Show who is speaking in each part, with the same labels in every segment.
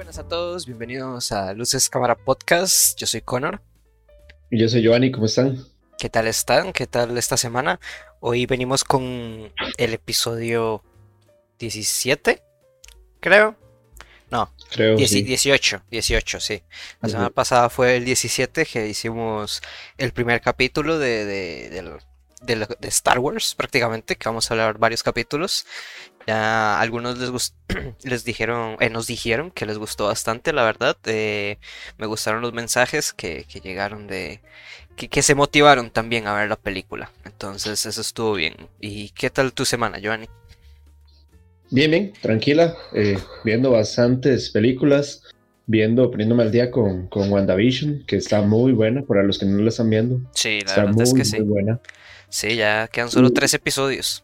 Speaker 1: buenas a todos, bienvenidos a Luces Cámara Podcast. Yo soy Connor.
Speaker 2: Y yo soy Giovanni, ¿cómo están?
Speaker 1: ¿Qué tal están? ¿Qué tal esta semana? Hoy venimos con el episodio 17, creo. No,
Speaker 2: Creo sí.
Speaker 1: 18, 18, sí. La semana pasada fue el 17 que hicimos el primer capítulo de, de, del- de Star Wars, prácticamente, que vamos a hablar varios capítulos. Ya algunos les gust- les dijeron, eh, nos dijeron que les gustó bastante, la verdad. eh, me gustaron los mensajes que, que llegaron de, que, que se motivaron también a ver la película. Entonces, eso estuvo bien. ¿Y qué tal tu semana, Giovanni?
Speaker 2: Bien, bien, tranquila, eh, viendo bastantes películas, viendo, poniéndome al día con, con WandaVision, que está muy buena, para los que no la están viendo,
Speaker 1: Sí, la
Speaker 2: está
Speaker 1: verdad
Speaker 2: muy,
Speaker 1: es que
Speaker 2: muy
Speaker 1: sí.
Speaker 2: buena.
Speaker 1: Sí, ya quedan solo tres episodios.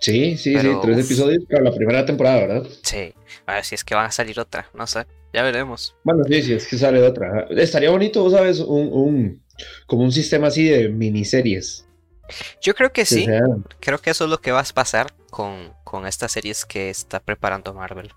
Speaker 2: Sí, sí,
Speaker 1: Pero,
Speaker 2: sí, tres
Speaker 1: uf.
Speaker 2: episodios para la primera temporada, ¿verdad?
Speaker 1: Sí, a ver si es que van a salir otra, no sé, ya veremos.
Speaker 2: Bueno, sí, sí, es que sale otra. Estaría bonito, vos sabes, un, un, como un sistema así de miniseries.
Speaker 1: Yo creo que
Speaker 2: que
Speaker 1: sí, creo que eso es lo que va a pasar con, con estas series que está preparando Marvel.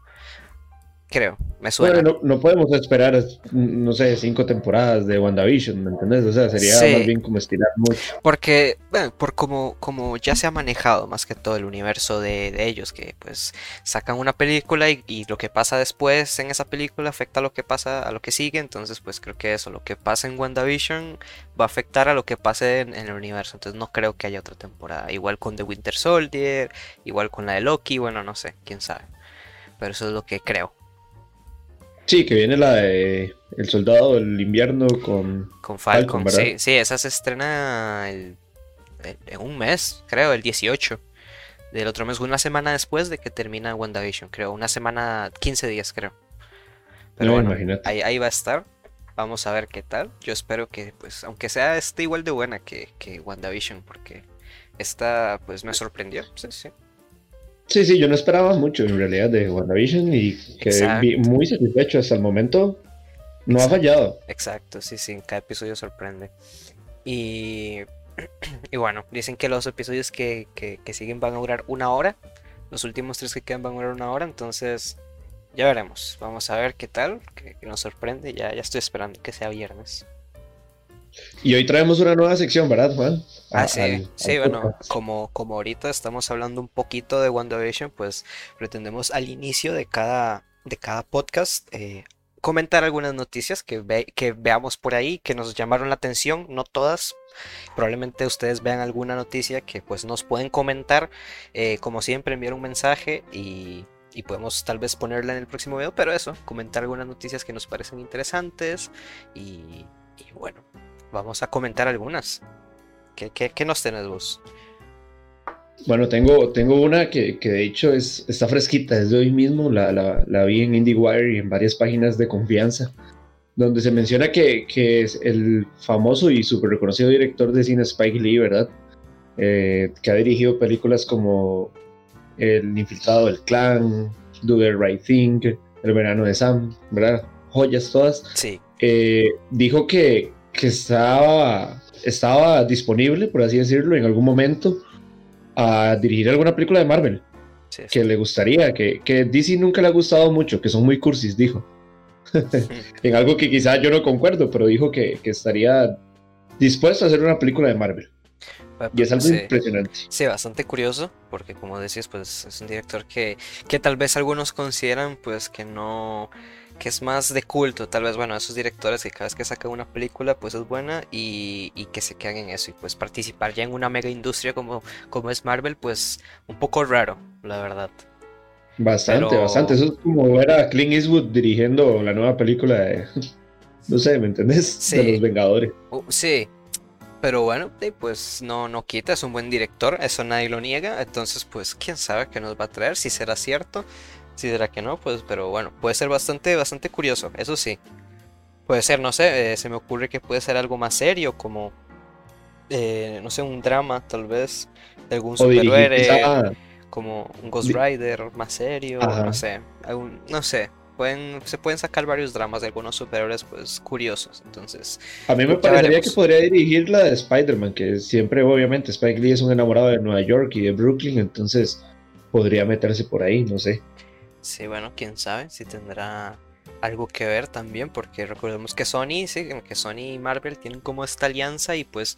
Speaker 1: Creo, me suena.
Speaker 2: Bueno, no, no podemos esperar, no sé, cinco temporadas de WandaVision, ¿me entendés? O sea, sería
Speaker 1: Sí.
Speaker 2: más bien como estirar mucho.
Speaker 1: Porque, bueno, por como, como ya se ha manejado más que todo el universo de, de ellos, que pues sacan una película y, y lo que pasa después en esa película afecta a lo que pasa a lo que sigue, entonces pues creo que eso, lo que pasa en WandaVision va a afectar a lo que pase en, en el universo, entonces no creo que haya otra temporada, igual con The Winter Soldier, igual con la de Loki, bueno, no sé, quién sabe, pero eso es lo que creo.
Speaker 2: Sí, que viene la de El Soldado del Invierno con...
Speaker 1: Con Falcon,
Speaker 2: Falcon, ¿verdad?
Speaker 1: sí, sí, esa se estrena el- el- en un mes, creo, el 18 del otro mes, una semana después de que termina WandaVision, creo, una semana, 15 días, creo. Pero
Speaker 2: No,
Speaker 1: bueno,
Speaker 2: imagínate.
Speaker 1: ahí, ahí va a estar. Vamos a ver qué tal. Yo espero que, pues, aunque sea esté igual de buena que, que WandaVision, porque esta, pues, me sorprendió. Sí, sí.
Speaker 2: Sí, sí, yo no esperaba mucho en realidad de WandaVision y quedé
Speaker 1: Exacto.
Speaker 2: muy satisfecho hasta el momento. No ha fallado.
Speaker 1: Exacto, sí, sí, cada episodio sorprende. Y, y bueno, dicen que los episodios que, que, que siguen van a durar una hora. Los últimos tres que quedan van a durar una hora, entonces ya veremos. Vamos a ver qué tal, que, que nos sorprende. Ya, ya estoy esperando que sea viernes.
Speaker 2: Y hoy traemos una nueva sección, ¿verdad, Juan?
Speaker 1: Ah,
Speaker 2: A-
Speaker 1: sí,
Speaker 2: al-
Speaker 1: sí,
Speaker 2: al
Speaker 1: bueno, como, como ahorita estamos hablando un poquito de WandaVision, pues pretendemos al inicio de cada, de cada podcast eh, comentar algunas noticias que, ve- que veamos por ahí, que nos llamaron la atención, no todas. Probablemente ustedes vean alguna noticia que pues nos pueden comentar, eh, como siempre enviar un mensaje y, y podemos tal vez ponerla en el próximo video, pero eso, comentar algunas noticias que nos parecen interesantes y, y bueno, vamos a comentar algunas. ¿Qué, qué, qué nos tenés vos?
Speaker 2: Bueno, tengo, tengo una que, que de hecho es, está fresquita, es de hoy mismo, la, la, la vi en IndieWire y en varias páginas de confianza, donde se menciona que, que es el famoso y súper reconocido director de cine Spike Lee, ¿verdad? Eh, que ha dirigido películas como El infiltrado del clan, Do the Right Thing, El verano de Sam, ¿verdad? Joyas todas.
Speaker 1: Sí,
Speaker 2: eh, dijo que, que estaba, estaba disponible, por así decirlo, en algún momento a dirigir alguna película de Marvel
Speaker 1: sí,
Speaker 2: que le gustaría, que, que DC nunca le ha gustado mucho, que son muy cursis, dijo. en algo que quizá yo no concuerdo, pero dijo que, que estaría dispuesto a hacer una película de Marvel. Y es algo
Speaker 1: sí.
Speaker 2: impresionante.
Speaker 1: Sí, bastante curioso, porque como decías, pues es un director que, que tal vez algunos consideran pues que no, que es más de culto, tal vez, bueno, esos directores que cada vez que sacan una película pues es buena y, y que se quedan en eso y pues participar ya en una mega industria como, como es Marvel pues un poco raro, la verdad.
Speaker 2: Bastante,
Speaker 1: Pero-
Speaker 2: bastante. Eso es como ver a Clint Eastwood dirigiendo la nueva película de. No sé, ¿me entendés?
Speaker 1: Sí.
Speaker 2: De los Vengadores.
Speaker 1: Uh, sí, pero bueno, pues no, no quita, es un buen director, eso nadie lo niega, entonces pues quién sabe qué nos va a traer, si será cierto, si será que no, pues pero bueno, puede ser bastante, bastante curioso, eso sí. Puede ser, no sé, eh, se me ocurre que puede ser algo más serio, como, eh, no sé, un drama tal vez, de algún superhéroe, como un Ghost Rider más serio,
Speaker 2: Ajá.
Speaker 1: no sé, algún- no sé. Pueden, se pueden sacar varios dramas de algunos superhéroes pues curiosos, entonces
Speaker 2: A mí me parecería
Speaker 1: veremos.
Speaker 2: que podría dirigir la de Spider-Man, que siempre, obviamente, Spike Lee es un enamorado de Nueva York y de Brooklyn, entonces podría meterse por ahí, no sé.
Speaker 1: Sí, bueno, quién sabe si tendrá algo que ver también, porque recordemos que Sony, sí, que Sony y Marvel tienen como esta alianza y pues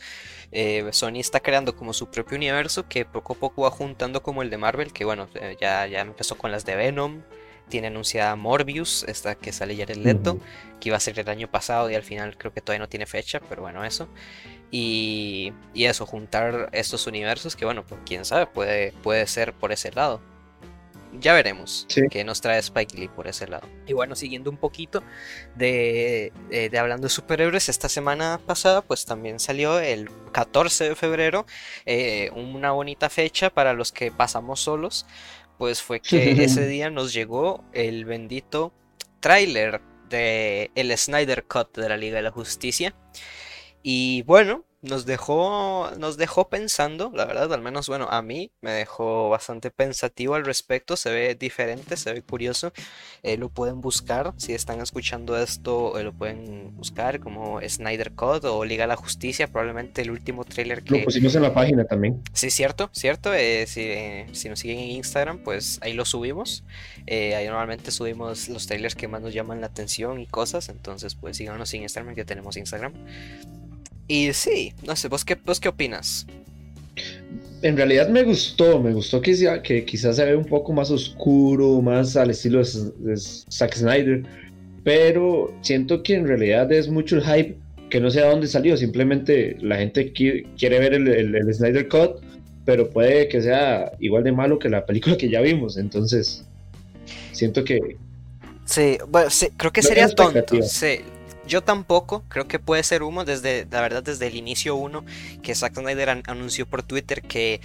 Speaker 1: eh, Sony está creando como su propio universo que poco a poco va juntando como el de Marvel, que bueno, eh, ya, ya empezó con las de Venom, tiene anunciada Morbius, esta que sale ya el Leto, que iba a ser el año pasado y al final creo que todavía no tiene fecha, pero bueno, eso. Y, y eso, juntar estos universos que bueno, pues quién sabe, puede, puede ser por ese lado ya veremos qué nos trae Spike Lee por ese lado. Y bueno, siguiendo un poquito de, hablando de superhéroes, esta semana pasada pues también salió el 14 de febrero, eh, una bonita fecha para los que pasamos solos, pues fue que ese día nos llegó el bendito tráiler de el Snyder Cut de la Liga de la Justicia. Y bueno, nos dejó, nos dejó pensando, la verdad, al menos, bueno, a mí me dejó bastante pensativo al respecto, se ve diferente, se ve curioso, eh, lo pueden buscar, si están escuchando esto, eh, lo pueden buscar como Snyder Code o Liga de la Justicia, probablemente el último trailer que...
Speaker 2: Lo pusimos en la página también.
Speaker 1: Sí, cierto, cierto, eh, si, si, nos siguen en Instagram, pues ahí lo subimos, ahí normalmente subimos los trailers que más nos llaman la atención y cosas, entonces pues síganos en Instagram, que tenemos Instagram. Y sí, no sé, ¿vos qué, qué opinas?
Speaker 2: En realidad me gustó, me gustó que, que quizás se ve un poco más oscuro, más al estilo de, Zack Snyder, pero siento que en realidad es mucho el hype que no sé a dónde salió, simplemente la gente quiere ver el, el, Snyder Cut, pero puede que sea igual de malo que la película que ya vimos, entonces siento que...
Speaker 1: Sí, bueno, creo que sería tonto. Sí, yo tampoco, creo que puede ser humo desde, la verdad, desde el inicio uno que Zack Snyder anunció por Twitter que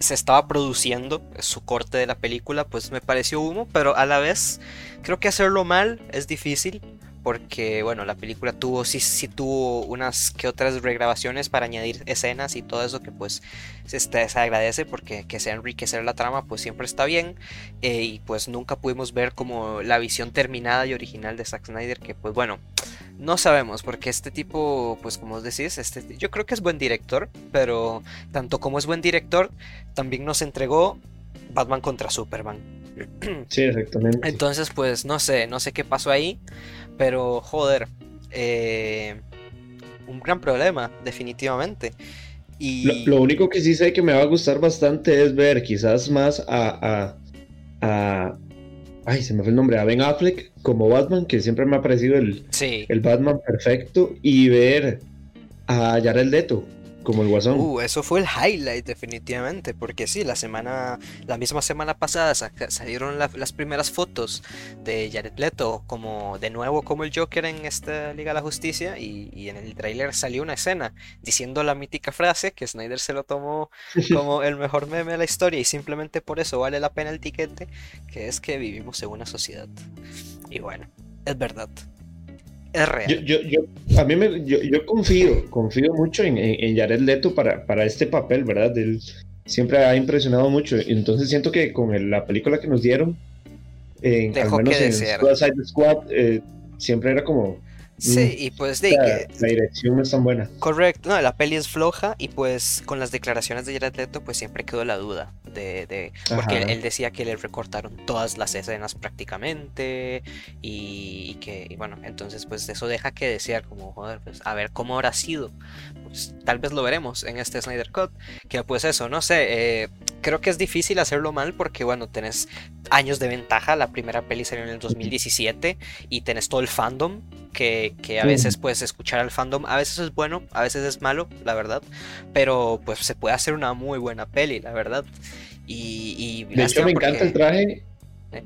Speaker 1: se estaba produciendo su corte de la película, pues me pareció humo, pero a la vez creo que hacerlo mal es difícil porque bueno, la película tuvo sí, sí tuvo unas que otras regrabaciones para añadir escenas y todo eso que pues se, se agradece porque que sea enriquecer la trama pues siempre está bien eh, y pues nunca pudimos ver como la visión terminada y original de Zack Snyder que pues bueno, no sabemos porque este tipo pues como os decís, este, yo creo que es buen director, pero tanto como es buen director, también nos entregó Batman contra Superman.
Speaker 2: Sí, exactamente.
Speaker 1: Entonces, pues no sé, no sé qué pasó ahí. Pero, joder, eh, un gran problema, definitivamente.
Speaker 2: Y... Lo, único que sí sé que me va a gustar bastante es ver quizás más a, a, ay, se me fue el nombre, a Ben Affleck como Batman, que siempre me ha parecido el, el Batman perfecto, y ver a Jared Leto como el Guasón.
Speaker 1: Uh, eso fue el highlight definitivamente, porque sí, la semana, la misma semana pasada salieron las primeras fotos de Jared Leto como de nuevo como el Joker en esta Liga de la Justicia y, en el tráiler salió una escena diciendo la mítica frase que Snyder se lo tomó como el mejor meme de la historia y simplemente por eso vale la pena el tiquete, que es que vivimos en una sociedad. Y bueno, es verdad. Es real.
Speaker 2: Yo, yo, a mí me, yo, yo, confío, confío mucho en, en, Jared Leto para, para este papel, ¿verdad? Él siempre ha impresionado mucho. Entonces siento que con la película que nos dieron, en, al menos en Suicide Squad, eh, siempre era como
Speaker 1: Sí, y pues
Speaker 2: de la, la, dirección no es tan buena.
Speaker 1: Correcto, no, la peli es floja y pues con las declaraciones de Jared Leto pues siempre quedó la duda de, de porque él, decía que le recortaron todas las escenas prácticamente y, que bueno, entonces pues eso deja que desear como joder, pues a ver cómo habrá sido. Pues tal vez lo veremos en este Snyder Cut, que pues eso, no sé, eh, creo que es difícil hacerlo mal porque bueno, tenés años de ventaja, la primera peli salió en el 2017 y tenés todo el fandom que, a veces puedes escuchar al fandom, a veces es bueno, a veces es malo, la verdad, pero pues se puede hacer una muy buena peli, la verdad. Y,
Speaker 2: de hecho me encanta el traje.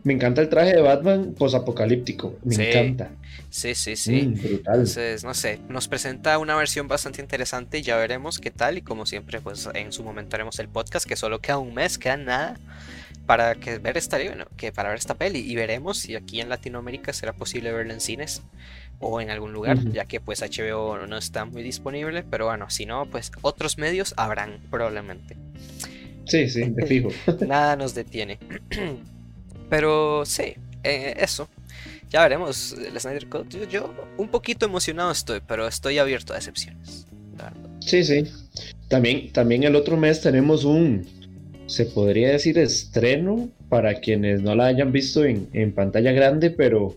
Speaker 2: Me encanta el traje de Batman posapocalíptico, me encanta.
Speaker 1: Sí, sí, sí. Mm, Entonces, no sé, nos presenta una versión bastante interesante y ya veremos qué tal y como siempre, pues en su momento haremos el podcast, que solo queda un mes, queda nada para que ver esta que para ver esta peli y veremos si aquí en Latinoamérica será posible verla en cines o en algún lugar, ya que pues HBO no está muy disponible, pero bueno, si no, pues otros medios habrán probablemente.
Speaker 2: Sí, sí, de fijo.
Speaker 1: Nada nos detiene. pero sí, eh, eso. Ya veremos el Snyder Code. Yo, un poquito emocionado estoy, pero estoy abierto a decepciones.
Speaker 2: Sí, sí. También, también el otro mes tenemos un se podría decir estreno para quienes no la hayan visto en, pantalla grande, pero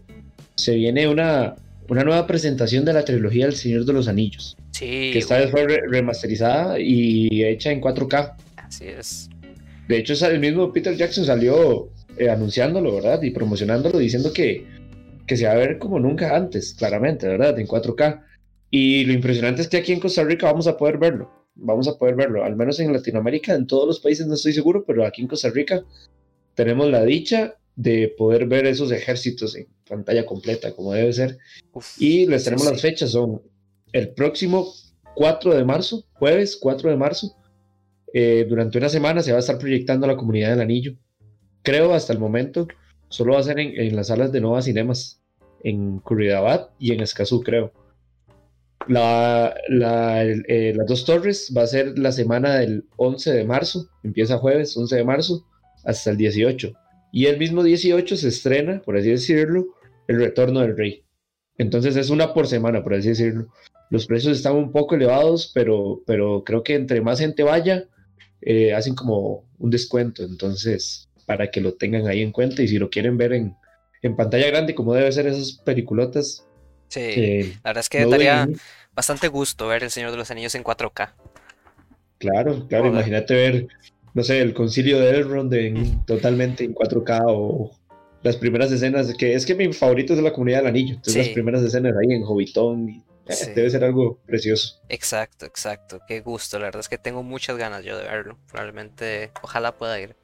Speaker 2: se viene una, una nueva presentación de la trilogía El Señor de los Anillos.
Speaker 1: Sí.
Speaker 2: Que esta vez fue remasterizada y hecha en 4K.
Speaker 1: Así es.
Speaker 2: De hecho, el mismo Peter Jackson salió eh, anunciándolo, ¿verdad? Y promocionándolo, diciendo que, que se va a ver como nunca antes, claramente, ¿verdad? En 4K. Y lo impresionante es que aquí en Costa Rica vamos a poder verlo vamos a poder verlo, al menos en Latinoamérica, en todos los países no estoy seguro, pero aquí en Costa Rica tenemos la dicha de poder ver esos ejércitos en pantalla completa, como debe ser. y les tenemos las fechas, son el próximo 4 de marzo, jueves 4 de marzo. Eh, durante una semana se va a estar proyectando la comunidad del anillo. Creo hasta el momento solo va a ser en, las salas de Nova Cinemas, en Curridabat y en Escazú, creo. La, eh, las dos torres va a ser la semana del 11 de marzo, empieza jueves 11 de marzo hasta el 18. Y el mismo 18 se estrena, por así decirlo, el retorno del rey. Entonces es una por semana, por así decirlo. Los precios están un poco elevados, pero, pero creo que entre más gente vaya, eh, hacen como un descuento. Entonces, para que lo tengan ahí en cuenta y si lo quieren ver en, en pantalla grande, como debe ser esas peliculotas,
Speaker 1: Sí, eh, la verdad es que daría bastante gusto ver El Señor de los Anillos en 4K.
Speaker 2: Claro, claro, imagínate ver, no sé, el concilio de Elrond en, totalmente en 4K o las primeras escenas, que es que mi favorito es la comunidad del anillo, entonces las primeras escenas ahí en Hobbitón, eh, debe ser algo precioso.
Speaker 1: Exacto, exacto, qué gusto, la verdad es que tengo muchas ganas yo de verlo, probablemente, ojalá pueda ir.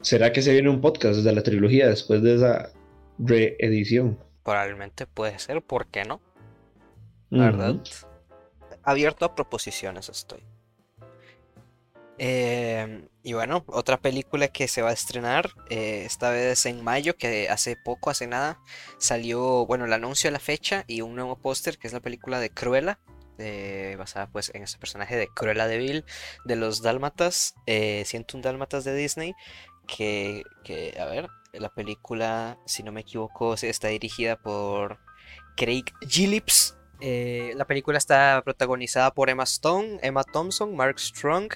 Speaker 2: ¿Será que se viene un podcast de la trilogía después de esa reedición?
Speaker 1: Probablemente puede ser, ¿por qué no? La verdad. Abierto a proposiciones estoy. Em, y bueno, otra película que se va a estrenar, eh, esta vez en mayo, que hace poco, hace nada, salió, bueno, el anuncio de la fecha y un nuevo póster, que es la película de Cruella, basada pues en este personaje de Cruella de Vil, de los Dálmatas, eh, un Dálmatas de Disney, que, que, a ver, la película, si no me equivoco, está dirigida por Craig Gillips. Eh, la película está protagonizada por Emma Stone, Emma Thompson, Mark Strong.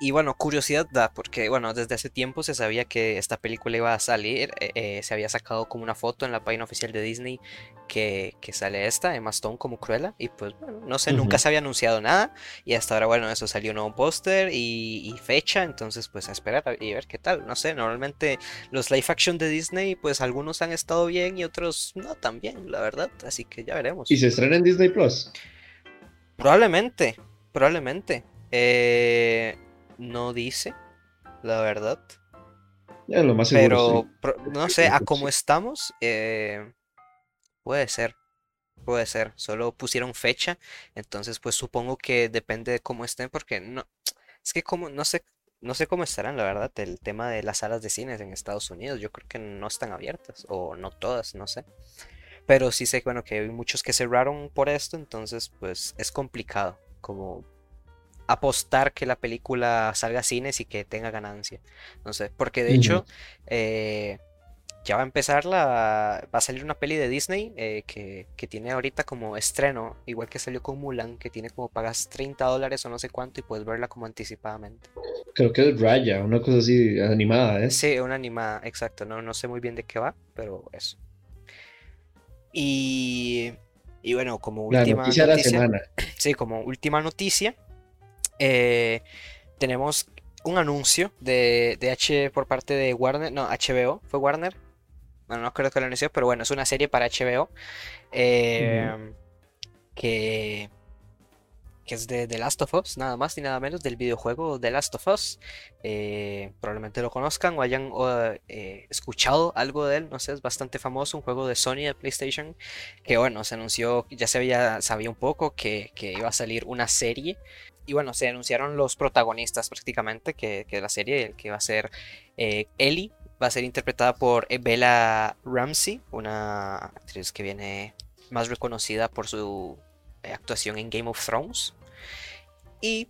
Speaker 1: Y bueno, curiosidad da, porque bueno, desde hace tiempo se sabía que esta película iba a salir. Eh, eh, se había sacado como una foto en la página oficial de Disney que, sale esta, Emma Stone como Cruella. Y pues bueno, no sé, nunca se había anunciado nada. Y hasta ahora, bueno, eso salió un nuevo póster y, fecha. Entonces, pues a esperar y ver qué tal. No sé, normalmente los live action de Disney, pues algunos han estado bien y otros no tan bien, la verdad. Así que ya veremos.
Speaker 2: ¿Y se estrena en Disney Plus?
Speaker 1: Probablemente, probablemente. Eh, no dice, la verdad.
Speaker 2: Ya, lo más seguro,
Speaker 1: Pero, no sé, a cómo estamos, eh, Puede ser, puede ser. Solo pusieron fecha, entonces pues supongo que depende de cómo estén, porque no, es que como, no sé, no sé cómo estarán, la verdad, el tema de las salas de cines en Estados Unidos. Yo creo que no están abiertas, o no todas, no sé. Pero sí sé, bueno, que hay muchos que cerraron por esto, entonces pues es complicado como apostar que la película salga a cines y que tenga ganancia. No sé, porque de hecho, eh, ya va a empezar la. Va a salir una peli de Disney eh, que, tiene ahorita como estreno, igual que salió con Mulan, que tiene como pagas 30 dólares o no sé cuánto y puedes verla como anticipadamente.
Speaker 2: Creo que es Raya, una cosa así animada, ¿eh?
Speaker 1: Sí, una animada, exacto. No, no sé muy bien de qué va, pero eso. Y. Y bueno, como última
Speaker 2: noticia, de la semana.
Speaker 1: Sí, como última noticia. Eh, tenemos un anuncio de, de, H por parte de Warner, no, HBO, fue Warner, bueno, no creo que lo anunció, pero bueno, es una serie para HBO em, que, que es de The Last of Us, nada más ni nada menos, del videojuego The Last of Us. Eh, probablemente lo conozcan o hayan eh, escuchado algo de él, no sé, es bastante famoso, un juego de Sony de PlayStation, que bueno, se anunció, ya se había, sabía un poco que, iba a salir una serie. Y bueno, se anunciaron los protagonistas prácticamente que, que la serie, el que va a ser eh, Ellie, va a ser interpretada por Bella Ramsey, una actriz que viene más reconocida por su actuación en Game of Thrones. Y,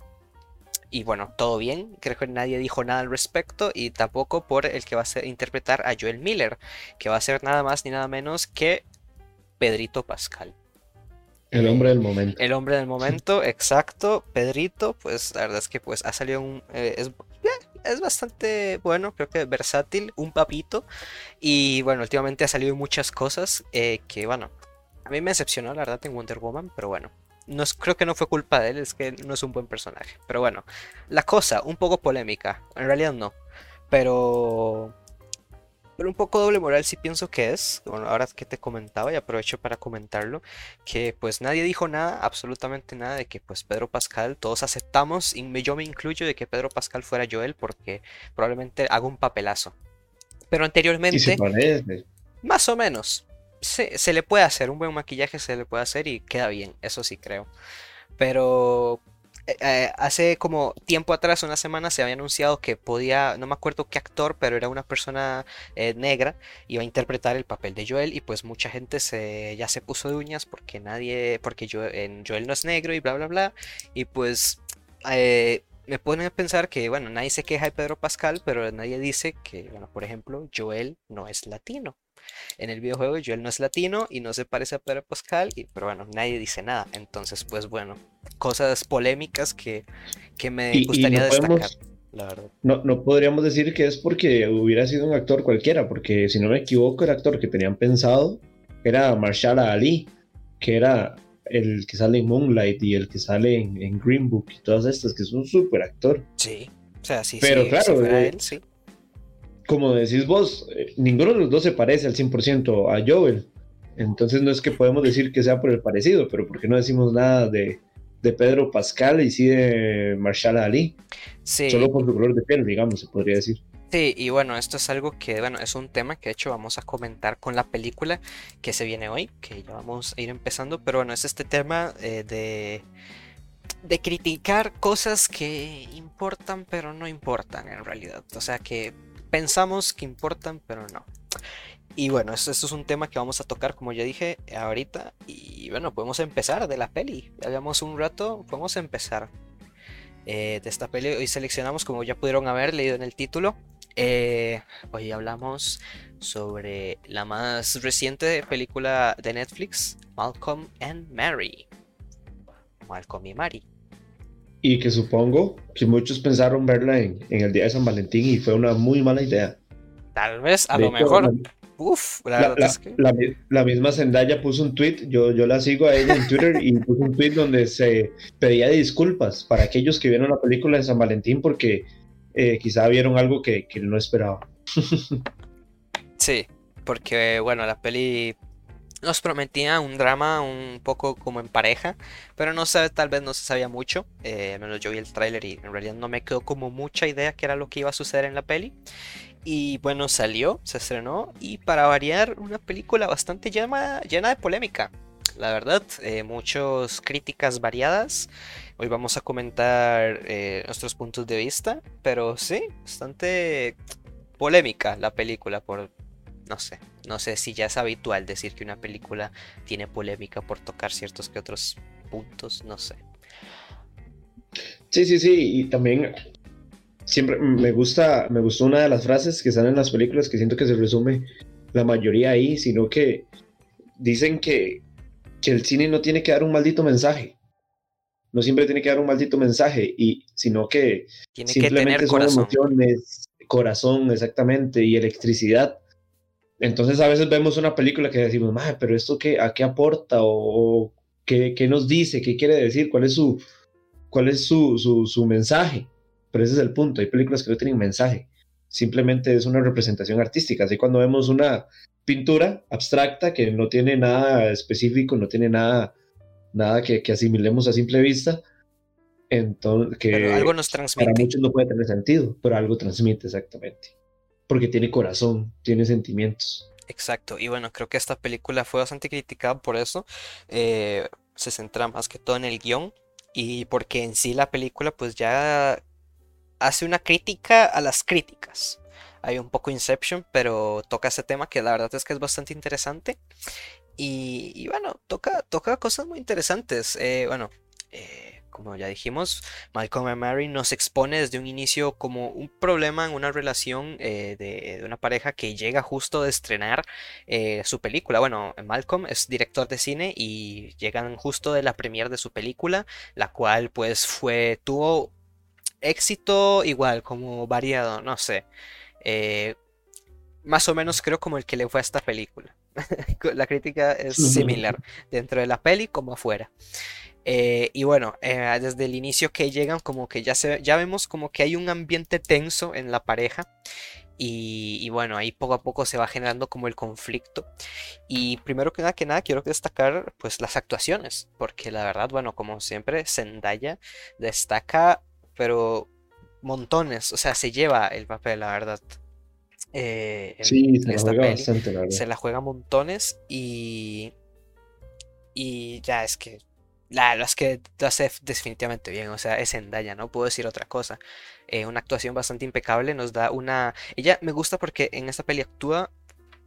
Speaker 1: y bueno, todo bien, creo que nadie dijo nada al respecto y tampoco por el que va a ser, interpretar a Joel Miller, que va a ser nada más ni nada menos que Pedrito Pascal.
Speaker 2: El hombre del momento.
Speaker 1: El hombre del momento, exacto. Pedrito, pues la verdad es que pues ha salido un... Eh, es bastante bueno, creo que versátil, un papito. Y bueno, últimamente ha salido muchas cosas eh, que, bueno, a mí me decepcionó la verdad en Wonder Woman, pero bueno. No es, creo que no fue culpa de él, es que no es un buen personaje. Pero bueno, la cosa, un poco polémica. En realidad no. Pero pero un poco doble moral sí pienso que es, bueno, ahora que te comentaba y aprovecho para comentarlo, que pues nadie dijo nada, absolutamente nada de que pues Pedro Pascal, todos aceptamos, y yo me incluyo de que Pedro Pascal fuera Joel porque probablemente haga un papelazo. Pero anteriormente, más o menos, se, le puede hacer, un buen maquillaje se le puede hacer y queda bien, eso sí creo. Pero eh, eh, hace como tiempo atrás, una semana, se había anunciado que podía, no me acuerdo qué actor, pero era una persona eh, negra, iba a interpretar el papel de Joel y pues mucha gente se, ya se puso de uñas porque nadie, porque Joel, Joel no es negro y bla, bla, bla. Y pues me pone a pensar que, bueno, nadie se queja de Pedro Pascal, pero nadie dice que, bueno, por ejemplo, Joel no es latino. En el videojuego Joel no es latino y no se parece a Pedro Pascal, y, pero bueno, nadie dice nada. Entonces, pues bueno, cosas polémicas que, que me gustaría destacar.
Speaker 2: No, no podríamos decir que es porque hubiera sido un actor cualquiera, porque si no me equivoco, el actor que tenían pensado era Marshall Ali, que era el que sale en Moonlight y el que sale en, Green Book y todas estas, que es un súper actor.
Speaker 1: Sí, o sea, sí,
Speaker 2: Pero claro, eh, él, sí como decís vos, eh, ninguno de los dos se parece al 100% a Joel. Entonces no es que podemos decir que sea por el parecido, pero ¿por qué no decimos nada de, Pedro Pascal y sí de Marshall Ali? Sí. Solo por su color de piel, digamos, se podría decir.
Speaker 1: Sí, y bueno, esto es algo que, bueno, es un tema que de hecho vamos a comentar con la película que se viene hoy, que ya vamos a ir empezando, pero bueno, es este tema eh, de de criticar cosas que importan pero no importan en realidad. O sea que pensamos que importan, pero no. Y bueno, esto, es un tema que vamos a tocar, como ya dije, ahorita. Y bueno, podemos empezar de la peli. Habíamos un rato, podemos empezar eh, de esta peli. Hoy seleccionamos, como ya pudieron haber leído en el título, eh, hoy hablamos sobre la más reciente película de Netflix, Malcolm and Mary. Malcolm y Mary
Speaker 2: y que supongo que muchos pensaron verla en, el día de San Valentín y fue una muy mala idea.
Speaker 1: Tal vez, a lo mejor. Uf,
Speaker 2: la, la, misma Zendaya puso un tweet, yo, yo la sigo a ella en Twitter y puso un tweet donde se pedía disculpas para aquellos que vieron la película de San Valentín porque eh, quizá vieron algo que, que no esperaba.
Speaker 1: sí, porque bueno, la peli nos prometía un drama un poco como en pareja, pero no sé, tal vez no se sabía mucho. Eh, menos yo vi el tráiler y en realidad no me quedó como mucha idea qué era lo que iba a suceder en la peli. Y bueno, salió, se estrenó y para variar una película bastante llena, llena de polémica. La verdad, eh, muchas críticas variadas. Hoy vamos a comentar eh, nuestros puntos de vista, pero sí, bastante polémica la película por, no sé, no sé si ya es habitual decir que una película tiene polémica por tocar ciertos que otros puntos, no sé.
Speaker 2: Sí, sí, sí, y también siempre me gusta, me gustó una de las frases que están en las películas que siento que se resume la mayoría ahí, sino que dicen que, que el cine no tiene que dar un maldito mensaje. No siempre tiene que dar un maldito mensaje, y, sino que
Speaker 1: tiene simplemente que tener son corazón.
Speaker 2: emociones, corazón, exactamente, y electricidad entonces a veces vemos una película que decimos, pero esto qué, a qué aporta o, qué, qué, nos dice, qué quiere decir, cuál es su, cuál es su, su, su, mensaje. Pero ese es el punto, hay películas que no tienen mensaje, simplemente es una representación artística. Así cuando vemos una pintura abstracta que no tiene nada específico, no tiene nada, nada que, que asimilemos a simple vista, entonces que
Speaker 1: algo nos transmite.
Speaker 2: Para muchos no puede tener sentido, pero algo transmite exactamente porque tiene corazón, tiene sentimientos.
Speaker 1: Exacto, y bueno, creo que esta película fue bastante criticada por eso. Eh, se centra más que todo en el guion y porque en sí la película pues ya hace una crítica a las críticas. Hay un poco Inception, pero toca ese tema que la verdad es que es bastante interesante. Y, bueno, toca, toca cosas muy interesantes. Eh, bueno, eh, como ya dijimos, Malcolm y Mary nos expone desde un inicio como un problema en una relación eh, de, una pareja que llega justo de estrenar eh, su película. Bueno, Malcolm es director de cine y llegan justo de la premiere de su película, la cual pues fue, tuvo éxito igual, como variado, no sé. Más o menos creo como el que le fue a esta película. la crítica es similar dentro de la peli como afuera. Eh, y bueno, eh, desde el inicio que llegan como que ya, se, ya vemos como que hay un ambiente tenso en la pareja y, bueno, ahí poco a poco se va generando como el conflicto. Y primero que nada, que nada, quiero destacar pues las actuaciones, porque la verdad, bueno, como siempre, Zendaya destaca, pero montones, o sea, se lleva el papel, la verdad.
Speaker 2: Eh, sí, se la juega bastante, la
Speaker 1: Se la juega montones y. Y ya es que la, las que lo hace definitivamente bien, o sea, es Zendaya, no puedo decir otra cosa. Eh, una actuación bastante impecable, nos da una... Ella me gusta porque en esta peli actúa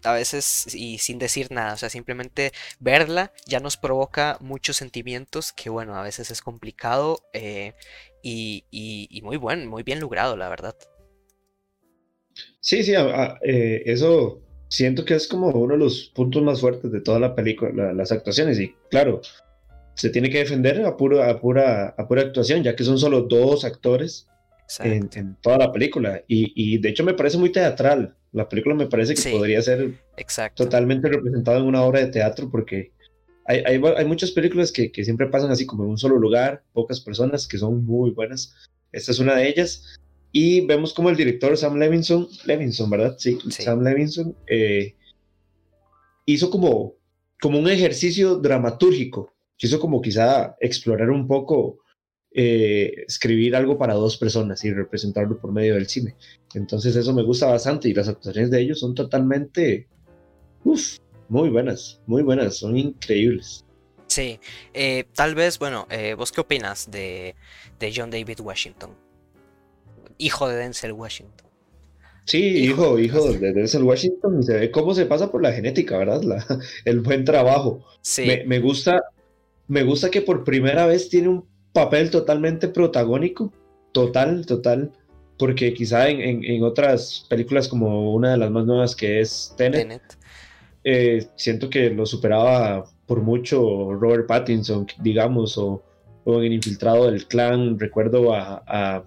Speaker 1: a veces y sin decir nada, o sea, simplemente verla ya nos provoca muchos sentimientos que bueno, a veces es complicado eh, y, y, muy buen, muy bien logrado, la verdad.
Speaker 2: Sí, sí, eh, eso siento que es como uno de los puntos más fuertes de toda la película, las actuaciones y claro, se tiene que defender a, pura, a, pura, a pura actuación, ya que son solo dos actores en, toda la película. Y, y, de hecho me parece muy teatral. La película me parece que podría ser totalmente representada en una obra de teatro porque hay, hay, hay muchas películas que, que, siempre pasan así como en un solo lugar, pocas personas que son muy buenas. Esta es una de ellas. Y vemos como el director Sam Levinson, Levinson, ¿verdad? Sí, Sam Levinson, eh, hizo como, como un ejercicio dramatúrgico quiso como quizá explorar un poco, eh, escribir algo para dos personas y representarlo por medio del cine. Entonces eso me gusta bastante y las actuaciones de ellos son totalmente, uff, muy buenas, muy buenas, son increíbles.
Speaker 1: Sí, eh, tal vez, bueno, eh, ¿vos qué opinas de, de John David Washington? Hijo de Denzel Washington.
Speaker 2: Sí, hijo, hijo, de Denzel Washington, se ve cómo se pasa por la genética, ¿verdad? el buen trabajo. Sí. Me, me, gusta, me gusta que por primera vez tiene un papel totalmente protagónico, total, total, porque quizá en, otras películas como una de las más nuevas que es Tenet, eh, siento que lo superaba por mucho Robert Pattinson, digamos, o, en el infiltrado del clan, recuerdo a, a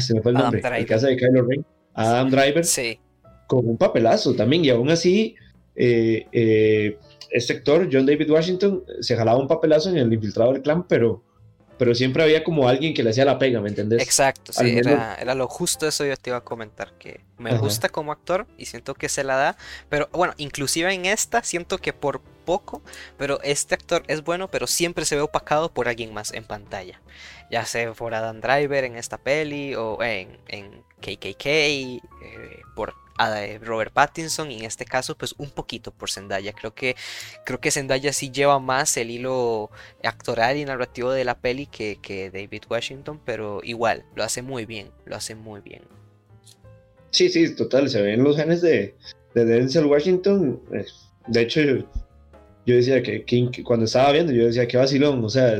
Speaker 2: se me fue el nombre, el que de Kylo Ren, Adam Driver,
Speaker 1: sí.
Speaker 2: con un papelazo también, y aún así eh, eh, este actor, John David Washington, se jalaba un papelazo en el infiltrado del clan, pero, pero siempre había como alguien que le hacía la pega, ¿me entendés?
Speaker 1: Exacto, sí, era, era, lo justo eso yo te iba a comentar, que me gusta como actor y siento que se la da, pero bueno, inclusive en esta siento que por poco, pero este actor es bueno, pero siempre se ve opacado por alguien más en pantalla, ya sea por Adam Driver en esta peli o en, en KKK, eh, por a Robert Pattinson y en este caso pues un poquito por Zendaya. Creo que creo que Zendaya sí lleva más el hilo actoral y narrativo de la peli que, que David Washington, pero igual lo hace muy bien, lo hace muy bien.
Speaker 2: Sí, sí, total, se ven los genes de, de Denzel Washington. Eh, de hecho, yo, decía que, cuando estaba viendo, yo decía que vacilón, o sea,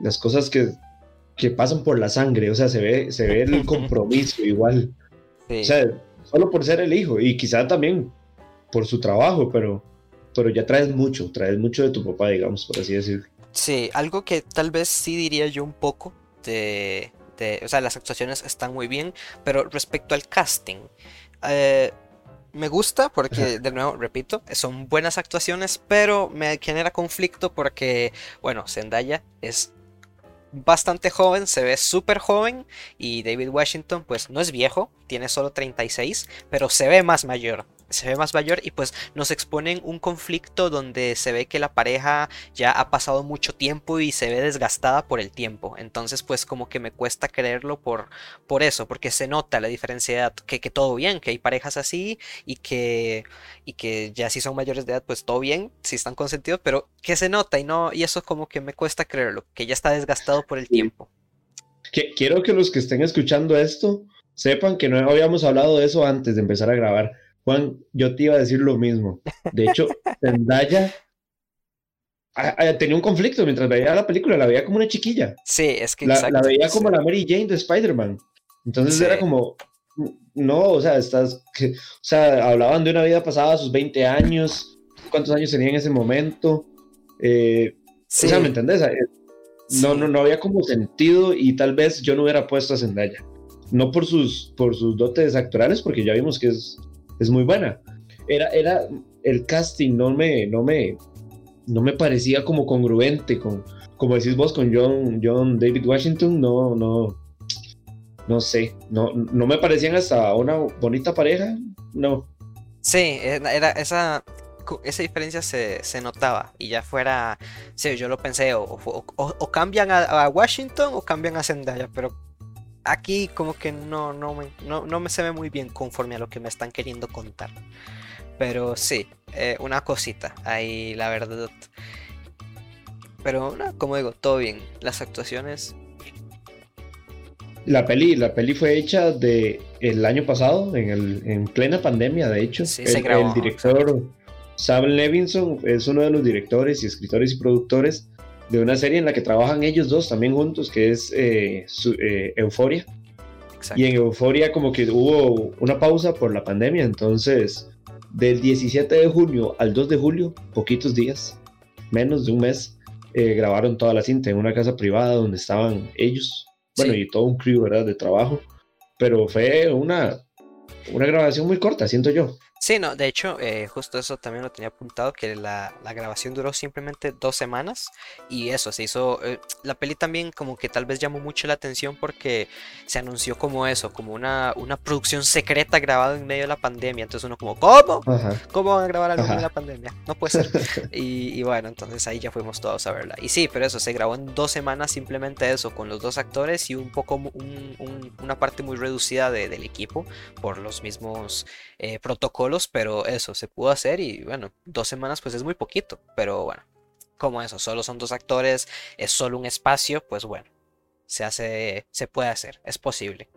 Speaker 2: las cosas que, que pasan por la sangre, o sea, se ve, se ve el compromiso igual. O sea, solo por ser el hijo y quizá también por su trabajo, pero, pero ya traes mucho, traes mucho de tu papá, digamos, por así decirlo.
Speaker 1: Sí, algo que tal vez sí diría yo un poco de, de o sea, las actuaciones están muy bien, pero respecto al casting, eh, me gusta porque, de nuevo, repito, son buenas actuaciones, pero me genera conflicto porque, bueno, Zendaya es bastante joven, se ve súper joven y David Washington pues no es viejo, tiene solo 36, pero se ve más mayor se ve más mayor y pues nos exponen un conflicto donde se ve que la pareja ya ha pasado mucho tiempo y se ve desgastada por el tiempo. Entonces pues como que me cuesta creerlo por, por eso, porque se nota la diferencia de edad, que, que todo bien, que hay parejas así y que, y que ya si son mayores de edad pues todo bien, si están consentidos, pero que se nota y no, y eso como que me cuesta creerlo, que ya está desgastado por el tiempo.
Speaker 2: quiero que los que estén escuchando esto sepan que no habíamos hablado de eso antes de empezar a grabar Juan, yo te iba a decir lo mismo. De hecho, Zendaya tenía un conflicto mientras veía la película, la veía como una chiquilla.
Speaker 1: Sí, es que
Speaker 2: la, la veía como la Mary Jane de Spider-Man. Entonces era como, no, o sea, estás, o sea, hablaban de una vida pasada sus 20 años, cuántos años tenía en ese momento. Eh, O sea, ¿me entendés? Eh, no, no, no había como sentido y tal vez yo no hubiera puesto a Zendaya. No por sus, por sus dotes actorales, porque ya vimos que es, es muy buena. Era, era el casting, no me, no me, no me parecía como congruente con, como decís vos, con John, John David Washington, no, no, no sé, no, no me parecían hasta una bonita pareja, no.
Speaker 1: Sí, era esa, esa diferencia se, notaba y ya fuera, sí, yo lo pensé, o, cambian a, Washington o cambian a Zendaya, pero aquí como que no, no, me, no, me se ve muy bien conforme a lo que me están queriendo contar. Pero sí, eh, una cosita, ahí la verdad. Pero como digo, todo bien. Las actuaciones
Speaker 2: la peli, la peli fue hecha de el año pasado, en, el, en plena pandemia, de hecho. el, director Sam Levinson es uno de los directores y escritores y productores de una serie en la que trabajan ellos dos también juntos, que es eh, eh, Euforia. Y en Euforia como que hubo una pausa por la pandemia, entonces del 17 de junio al 2 de julio, poquitos días, menos de un mes, eh, grabaron toda la cinta en una casa privada donde estaban ellos bueno, y todo un crew, ¿verdad? De trabajo. Pero fue una, una grabación muy corta, siento yo.
Speaker 1: Sí, no, de hecho, eh, justo eso también lo tenía apuntado, que la, grabación duró simplemente dos semanas y eso, se hizo, eh, la peli también como que tal vez llamó mucho la atención porque se anunció como eso, como una, una producción secreta grabada en medio de la pandemia, entonces uno como, ¿cómo? ¿Cómo van a grabar algo en la pandemia? No puede ser. y, bueno, entonces ahí ya fuimos todos a verla. Y sí, pero eso, se grabó en dos semanas simplemente eso, con los dos actores y un poco, una parte muy reducida del equipo por los mismos eh, protocolos, pero eso se pudo hacer y bueno, dos semanas pues es muy poquito, pero bueno, como eso, solo son dos actores, es solo un espacio, pues bueno, se hace, se puede hacer, es posible.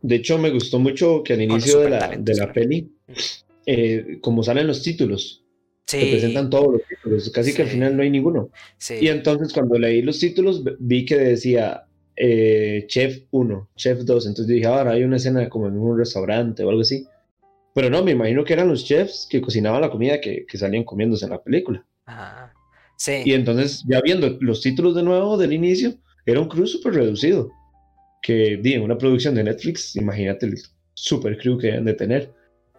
Speaker 2: De hecho, me gustó mucho que al inicio de la, de la peli, eh, como salen los títulos, se presentan todos los títulos, casi que al final no hay ninguno. Y entonces cuando leí los títulos vi que decía eh, Chef 1, Chef 2, entonces dije, ahora hay una escena como en un restaurante o algo así. Pero no, me imagino que eran los chefs que cocinaban la comida que, salían comiéndose en la película.
Speaker 1: Ajá. Sí.
Speaker 2: Y entonces, ya viendo los títulos de nuevo del inicio, era un crew súper reducido. Que, di, en una producción de Netflix, imagínate el super crew que deben de tener.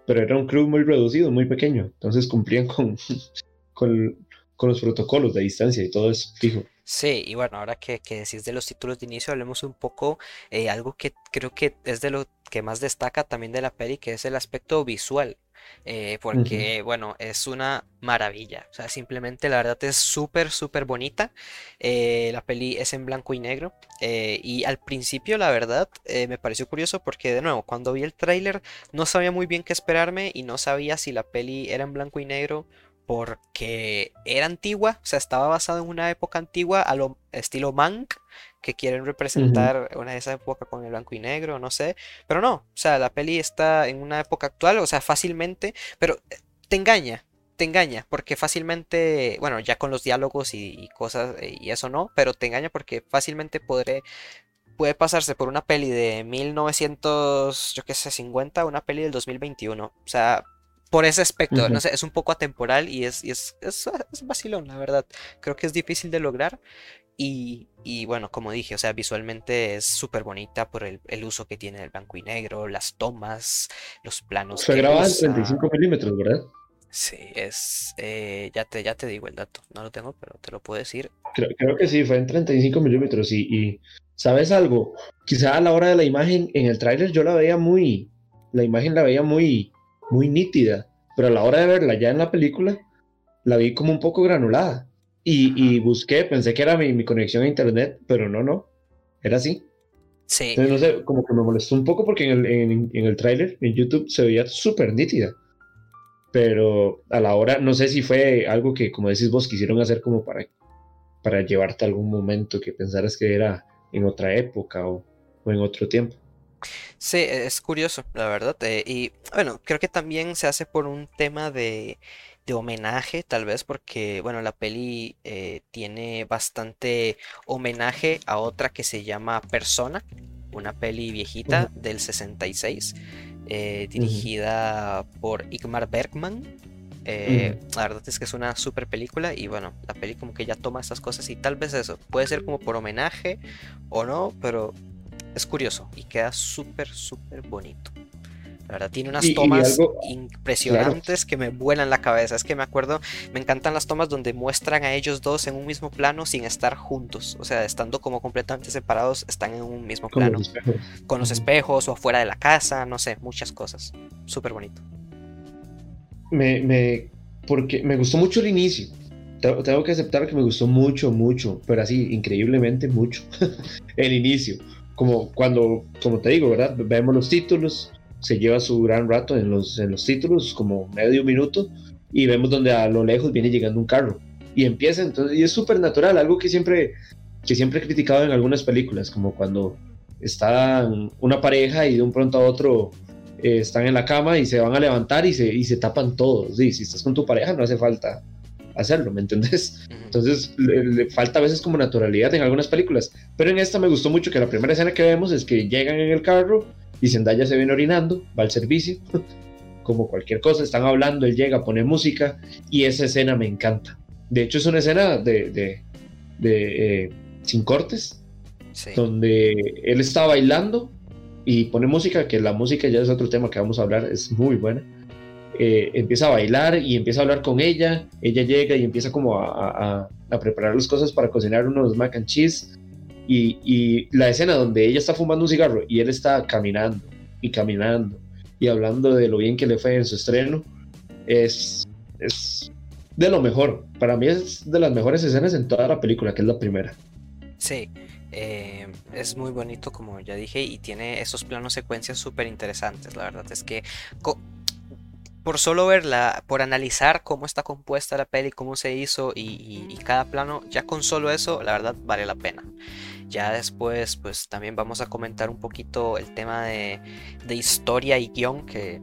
Speaker 2: Pero era un crew muy reducido, muy pequeño. Entonces cumplían con, con, con los protocolos de distancia y todo eso, fijo.
Speaker 1: Sí, y bueno, ahora que, decís de los títulos de inicio, hablemos un poco eh, algo que creo que es de lo que más destaca también de la peli, que es el aspecto visual. Eh, porque, bueno, es una maravilla. O sea, simplemente la verdad es súper, súper bonita. Eh, la peli es en blanco y negro. y al principio, la verdad, me pareció curioso porque, de nuevo, cuando vi el tráiler no sabía muy bien qué esperarme y no sabía si la peli era en blanco y negro porque era antigua, o sea, estaba basada en una época antigua a lo estilo Mank, que quieren representar una de esa época con el blanco y negro, no sé, pero no, o sea, la peli está en una época actual, o sea, fácilmente, pero eh, te engaña, te engaña, porque fácilmente, bueno, ya con los diálogos y, cosas eh, y eso no, pero te engaña porque fácilmente podré puede pasarse por una peli de 1900, yo qué sé, 50, una peli del 2021. O sea, por ese aspecto, no sé, es un poco atemporal y es, es, es, vacilón, la verdad. Creo que es difícil de lograr. Y, y bueno, como dije, o sea, visualmente es súper bonita por el, el, uso que tiene el blanco y negro, las tomas, los planos.
Speaker 2: Se graba en 35 milímetros, ¿verdad?
Speaker 1: Sí, es. Eh, ya, te, ya te digo el dato, no lo tengo, pero te lo puedo decir.
Speaker 2: Creo, creo que sí, fue en 35 milímetros. Y, y, ¿sabes algo? Quizá a la hora de la imagen, en el tráiler yo la veía muy. La imagen la veía muy muy nítida, pero a la hora de verla ya en la película, la vi como un poco granulada. Y, busqué, pensé que era mi, conexión a internet, pero no, no, era así.
Speaker 1: Sí.
Speaker 2: Entonces, no sé, como que me molestó un poco porque en el, en, el tráiler, en YouTube, se veía súper nítida. Pero a la hora, no sé si fue algo que, como decís vos, quisieron hacer como para, para llevarte a algún momento que pensaras que era en otra época o, o en otro tiempo.
Speaker 1: Sí, es curioso, la verdad. Eh, y bueno, creo que también se hace por un tema de, homenaje, tal vez porque, bueno, la peli eh, tiene bastante homenaje a otra que se llama Persona, una peli viejita del 66, eh, dirigida por Igmar Bergman. Eh, la verdad es que es una super película y bueno, la peli como que ya toma esas cosas y tal vez eso, puede ser como por homenaje o no, pero es curioso y queda súper, súper bonito. La verdad, tiene unas tomas impresionantes que me vuelan la cabeza. Es que me acuerdo, me encantan las tomas donde muestran a ellos dos en un mismo plano sin estar juntos. O sea, estando como completamente separados, están en un mismo plano. Con los espejos o afuera de la casa, no sé, muchas cosas. Súper bonito.
Speaker 2: Me, me, porque me gustó mucho el inicio. Tengo que aceptar que me gustó mucho, mucho, pero así, increíblemente mucho. el inicio. Como cuando, como te digo, ¿verdad? Vemos los títulos, se lleva su gran rato en los, en los títulos, como medio minuto, y vemos donde a lo lejos viene llegando un carro. Y empieza entonces, y es súper natural, algo que siempre, que siempre he criticado en algunas películas, como cuando están una pareja y de un pronto a otro eh, están en la cama y se van a levantar y se, y se tapan todos. Y si estás con tu pareja no hace falta hacerlo, ¿me entendés? Entonces le, falta a veces como naturalidad en algunas películas. Pero en esta me gustó mucho que la primera escena que vemos es que llegan en el carro y Zendaya se viene orinando, va al servicio, como cualquier cosa, están hablando, él llega, pone música y esa escena me encanta. De hecho es una escena de, de, de eh, sin cortes, donde él está bailando y pone música, que la música ya es otro tema que vamos a hablar, es muy buena. Eh, empieza a bailar y empieza a hablar con ella, ella llega y empieza como a, a, a preparar las cosas para cocinar unos mac and cheese y, la escena donde ella está fumando un cigarro y él está caminando y caminando y hablando de lo bien que le fue en su estreno, es, es de lo mejor. Para mí es de las mejores escenas en toda la película, que es la primera.
Speaker 1: Sí, eh, es muy bonito como ya dije y tiene esos planos secuencias súper interesantes. La verdad es que por solo verla, por analizar cómo está compuesta la peli, cómo se hizo y, cada plano, ya con solo eso, la verdad vale la pena. Ya después, pues también vamos a comentar un poquito el tema de, de historia y guion, que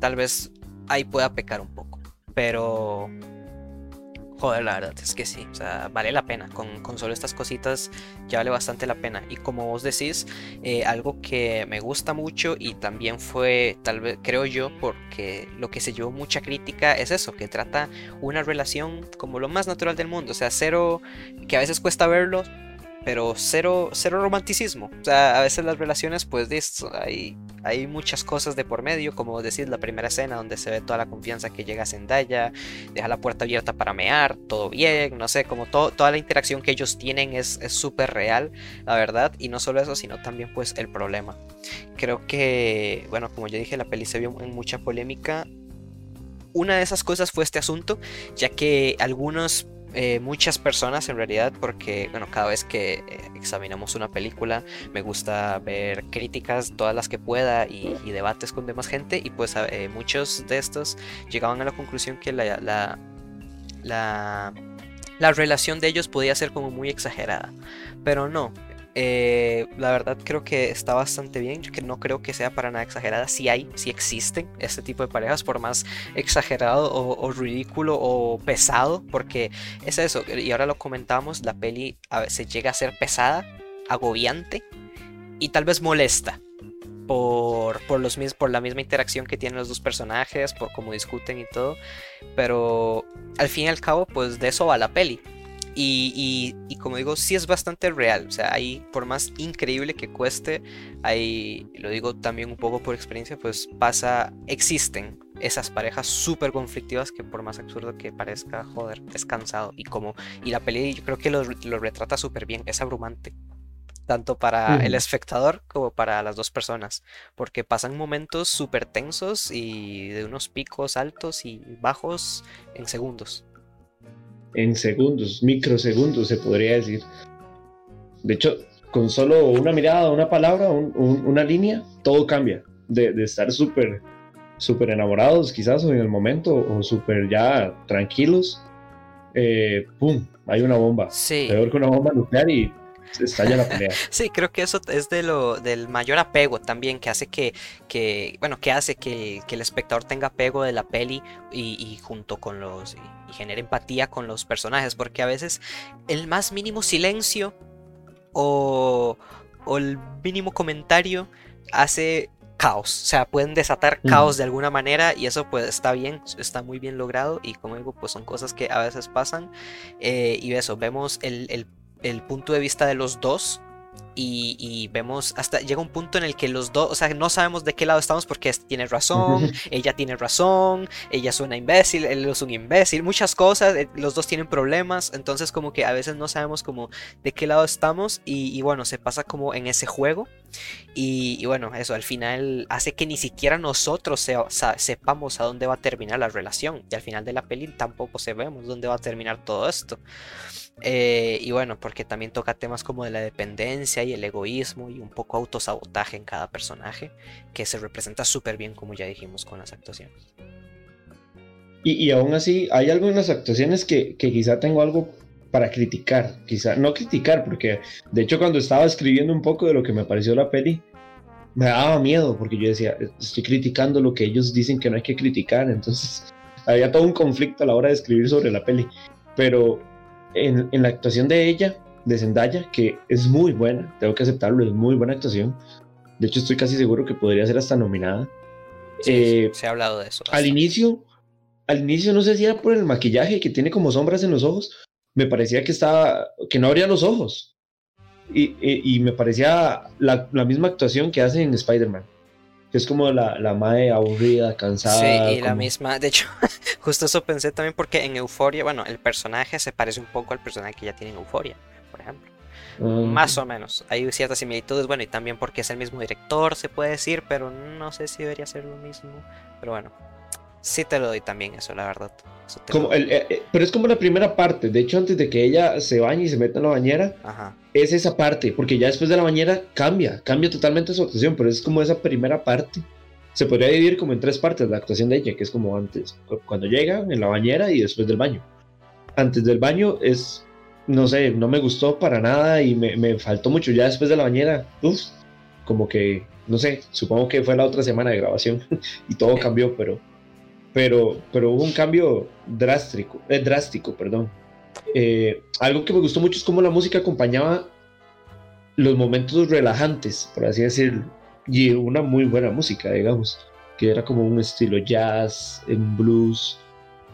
Speaker 1: tal vez ahí pueda pecar un poco. Pero Joder, la verdad es que sí, o sea, vale la pena. Con, con solo estas cositas ya vale bastante la pena. Y como vos decís, eh, algo que me gusta mucho y también fue, tal vez, creo yo, porque lo que se llevó mucha crítica es eso, que trata una relación como lo más natural del mundo. O sea, cero, que a veces cuesta verlo, pero cero, cero romanticismo. O sea, a veces las relaciones, pues, hay, hay muchas cosas de por medio, como decir la primera escena donde se ve toda la confianza que llega a Zendaya, deja la puerta abierta para mear, todo bien, no sé, como toda la interacción que ellos tienen es súper real, la verdad, y no solo eso, sino también, pues, el problema. Creo que, bueno, como ya dije, la peli se vio en mucha polémica. Una de esas cosas fue este asunto, ya que algunos eh, muchas personas en realidad porque bueno cada vez que eh, examinamos una película me gusta ver críticas todas las que pueda y, debates con demás gente y pues eh, muchos de estos llegaban a la conclusión que la, la, la, la relación de ellos podía ser como muy exagerada. Pero no eh, la verdad creo que está bastante bien, que no creo que sea para nada exagerada. Si hay, si existen este tipo de parejas, por más exagerado o, ridículo o pesado, porque es eso, y ahora lo comentamos, la peli a veces llega a ser pesada, agobiante y tal vez molesta. Por, por, los, por la misma interacción que tienen los dos personajes, por cómo discuten y todo. Pero al fin y al cabo, pues de eso va la peli. Y, como digo, sí es bastante real. O sea, ahí, por más increíble que cueste, ahí, lo digo también un poco por experiencia, pues pasa, existen esas parejas súper conflictivas que por más absurdo que parezca, joder, es cansado. Y como, y la peli yo creo que lo, retrata súper bien, es abrumante. Tanto para el espectador como para las dos personas. Porque pasan momentos súper tensos y de unos picos altos y bajos en segundos
Speaker 2: en segundos, microsegundos se podría decir. De hecho, con solo una mirada, una palabra, una línea, todo cambia. De, estar súper súper enamorados quizás en el momento o súper ya tranquilos, eh, ¡pum! Hay una bomba.
Speaker 1: Sí.
Speaker 2: Peor que una bomba nuclear y estalla la pelea.
Speaker 1: sí, creo que eso es de lo, del mayor apego también, que hace que, que bueno, que hace que, el espectador tenga apego de la peli y, junto con los, y, genere empatía con los personajes, porque a veces el más mínimo silencio o, o el mínimo comentario hace caos, o sea, pueden desatar caos de alguna manera y eso pues está bien, está muy bien logrado y como digo, pues son cosas que a veces pasan eh, y eso, vemos el, el punto de vista de los dos y, vemos hasta llega un punto en el que los dos, o sea, no sabemos de qué lado estamos porque este tiene razón, ella tiene razón, ella es una imbécil, él es un imbécil, muchas cosas, eh, los dos tienen problemas, entonces como que a veces no sabemos como de qué lado estamos y, bueno, se pasa como en ese juego y, bueno, eso al final hace que ni siquiera nosotros sepamos a dónde va a terminar la relación y al final de la peli tampoco sabemos dónde va a terminar todo esto. Eh, y bueno, porque también toca temas como de la dependencia y el egoísmo y un poco autosabotaje en cada personaje, que se representa súper bien, como ya dijimos, con las actuaciones.
Speaker 2: Y, aún así, hay algunas actuaciones que, quizá tengo algo para criticar, quizá no criticar, porque de hecho cuando estaba escribiendo un poco de lo que me pareció la peli, me daba miedo, porque yo decía, estoy criticando lo que ellos dicen que no hay que criticar, entonces había todo un conflicto a la hora de escribir sobre la peli, pero en, la actuación de ella, de Zendaya, que es muy buena, tengo que aceptarlo, es muy buena actuación. De hecho, estoy casi seguro que podría ser hasta nominada.
Speaker 1: Eh, se ha hablado de eso.
Speaker 2: Al inicio, al inicio no sé si era por el maquillaje que tiene como sombras en los ojos, me parecía que estaba, que no abría los ojos. Y, y, me parecía la, la, misma actuación que hace en Spider-Man que es como la, la madre aburrida, cansada.
Speaker 1: Sí, y la misma, de hecho, justo eso pensé también porque en Euforia, bueno, el personaje se parece un poco al personaje que ya tiene en Euforia, por ejemplo. Ah, Más o menos, hay ciertas similitudes, bueno, y también porque es el mismo director, se puede decir, pero no sé si debería ser lo mismo. Pero bueno, sí te lo doy también eso, la verdad.
Speaker 2: Como el, eh, eh, pero es como la primera parte. De hecho, antes de que ella se bañe y se meta en la bañera, es esa parte. Porque ya después de la bañera cambia, cambia totalmente su actuación. Pero es como esa primera parte. Se podría dividir como en tres partes la actuación de ella, que es como antes, cuando llega en la bañera y después del baño. Antes del baño es, no sé, no me gustó para nada y me, me faltó mucho. Ya después de la bañera, uff, como que, no sé, supongo que fue la otra semana de grabación y todo cambió, pero pero, pero hubo un cambio drástico, eh, drástico perdón. Eh, algo que me gustó mucho es cómo la música acompañaba los momentos relajantes, por así decirlo, y una muy buena música, digamos, que era como un estilo jazz, un blues,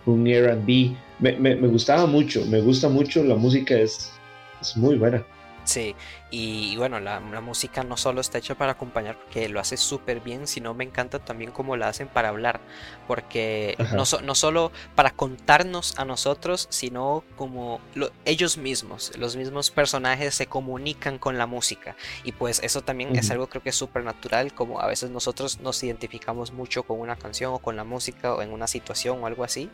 Speaker 2: un R&B. Me, me, me, gustaba mucho, me gusta mucho, la música es, es muy buena.
Speaker 1: Sí, y, bueno, la, música no solo está hecha para acompañar, porque lo hace súper bien, sino me encanta también cómo la hacen para hablar, porque no, no, solo para contarnos a nosotros, sino como ellos mismos, los mismos personajes se comunican con la música, y pues eso también es algo creo que es súper natural, como a veces nosotros nos identificamos mucho con una canción o con la música o en una situación o algo así,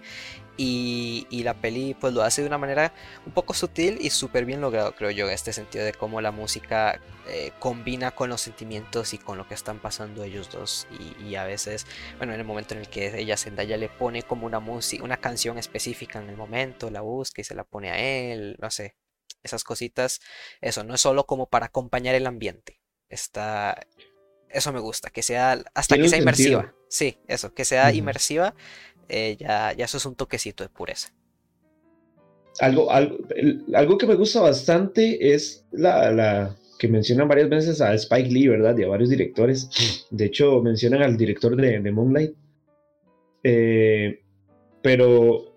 Speaker 1: y, y la peli pues lo hace de una manera un poco sutil y súper bien logrado, creo yo, en este sentido de cómo la música eh, combina con los sentimientos y con lo que están pasando ellos dos. Y, a veces, bueno, en el momento en el que ella Zendaya le pone como una música, una canción específica en el momento, la busca y se la pone a él, no sé, esas cositas. Eso no es solo como para acompañar el ambiente. Está, eso me gusta, que sea hasta que sea inmersiva. Sí, eso, que sea inmersiva. Eh, ya, ya eso es un toquecito de pureza
Speaker 2: algo, algo, algo que me gusta bastante es la, la, que mencionan varias veces a Spike Lee, ¿verdad? Y a varios directores. De hecho, mencionan al director de, de Moonlight. Eh, pero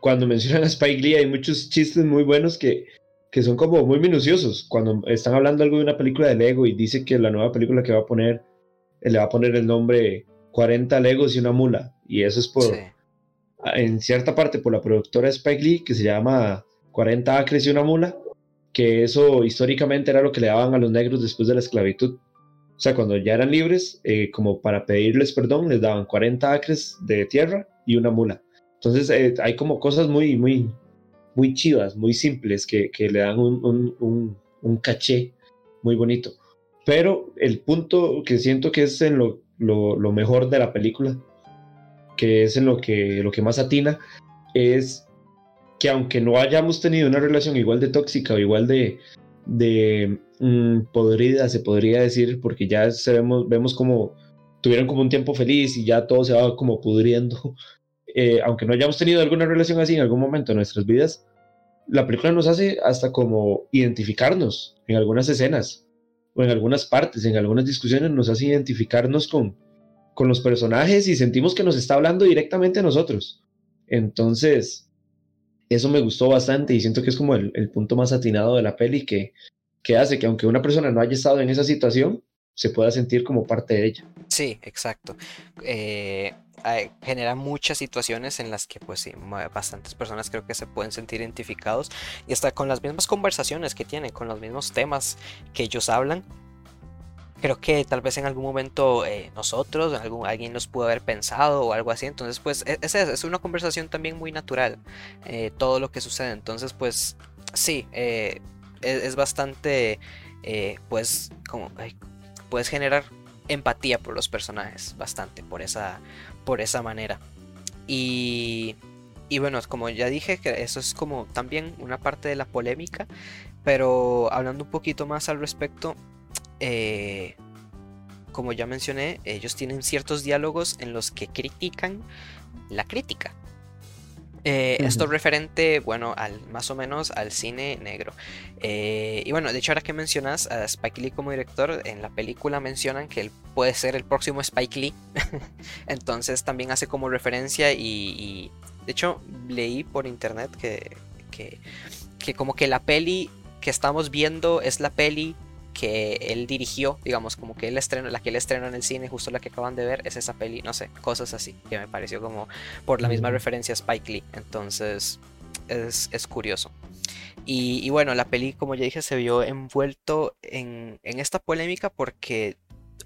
Speaker 2: cuando mencionan a Spike Lee hay muchos chistes muy buenos que, que son como muy minuciosos. Cuando están hablando algo de una película de Lego y dice que la nueva película que va a poner, le va a poner el nombre 40 Legos y una mula. Y eso es por, en cierta parte por la productora Spike Lee, que se llama 40 acres y una mula, que eso históricamente era lo que le daban a los negros después de la esclavitud. O sea, cuando ya eran libres, eh, como para pedirles perdón, les daban 40 acres de tierra y una mula. Entonces eh, hay como cosas muy, muy, muy chivas, muy simples, que, que le dan un, un, un, caché muy bonito. Pero el punto que siento que es en lo, lo, lo mejor de la película que es en lo que, lo que más atina, es que aunque no hayamos tenido una relación igual de tóxica o igual de, de mm, podrida, se podría decir, porque ya vemos, vemos como tuvieron como un tiempo feliz y ya todo se va como pudriendo, eh, aunque no hayamos tenido alguna relación así en algún momento de nuestras vidas, la película nos hace hasta como identificarnos en algunas escenas o en algunas partes, en algunas discusiones nos hace identificarnos con, con los personajes y sentimos que nos está hablando directamente a nosotros. Entonces, eso me gustó bastante y siento que es como el, punto más atinado de la peli que, que hace que aunque una persona no haya estado en esa situación, se pueda sentir como parte de ella.
Speaker 1: Sí, exacto. Eh, genera muchas situaciones en las que pues sí, bastantes personas creo que se pueden sentir identificados y hasta con las mismas conversaciones que tienen, con los mismos temas que ellos hablan. Creo que tal vez en algún momento eh, nosotros, alguien nos pudo haber pensado o algo así. Entonces, pues e, es, es una conversación también muy natural, eh, todo lo que sucede. Entonces, pues sí, eh, es, es, bastante, pues, como, puedes generar empatía por los personajes, bastante, por esa, por esa manera. Y, y bueno, como ya dije, que eso es como también una parte de la polémica, pero hablando un poquito más al respecto, eh, como ya mencioné, ellos tienen ciertos diálogos en los que critican la crítica. Eh, esto referente, bueno, al más o menos al cine negro. Eh, y bueno, de hecho ahora que mencionas a Spike Lee como director, en la película mencionan que él puede ser el próximo Spike Lee. Entonces también hace como referencia y, de hecho leí por internet que, que, que como que la peli que estamos viendo es la peli que él dirigió, digamos, como que él estrenó, la que él estrenó en el cine, justo la que acaban de ver, es esa peli, no sé, cosas así, que me pareció como por la misma referencia a Spike Lee. Entonces, es, es curioso. Y, y, bueno, la peli, como ya dije, se vio envuelto en, en esta polémica porque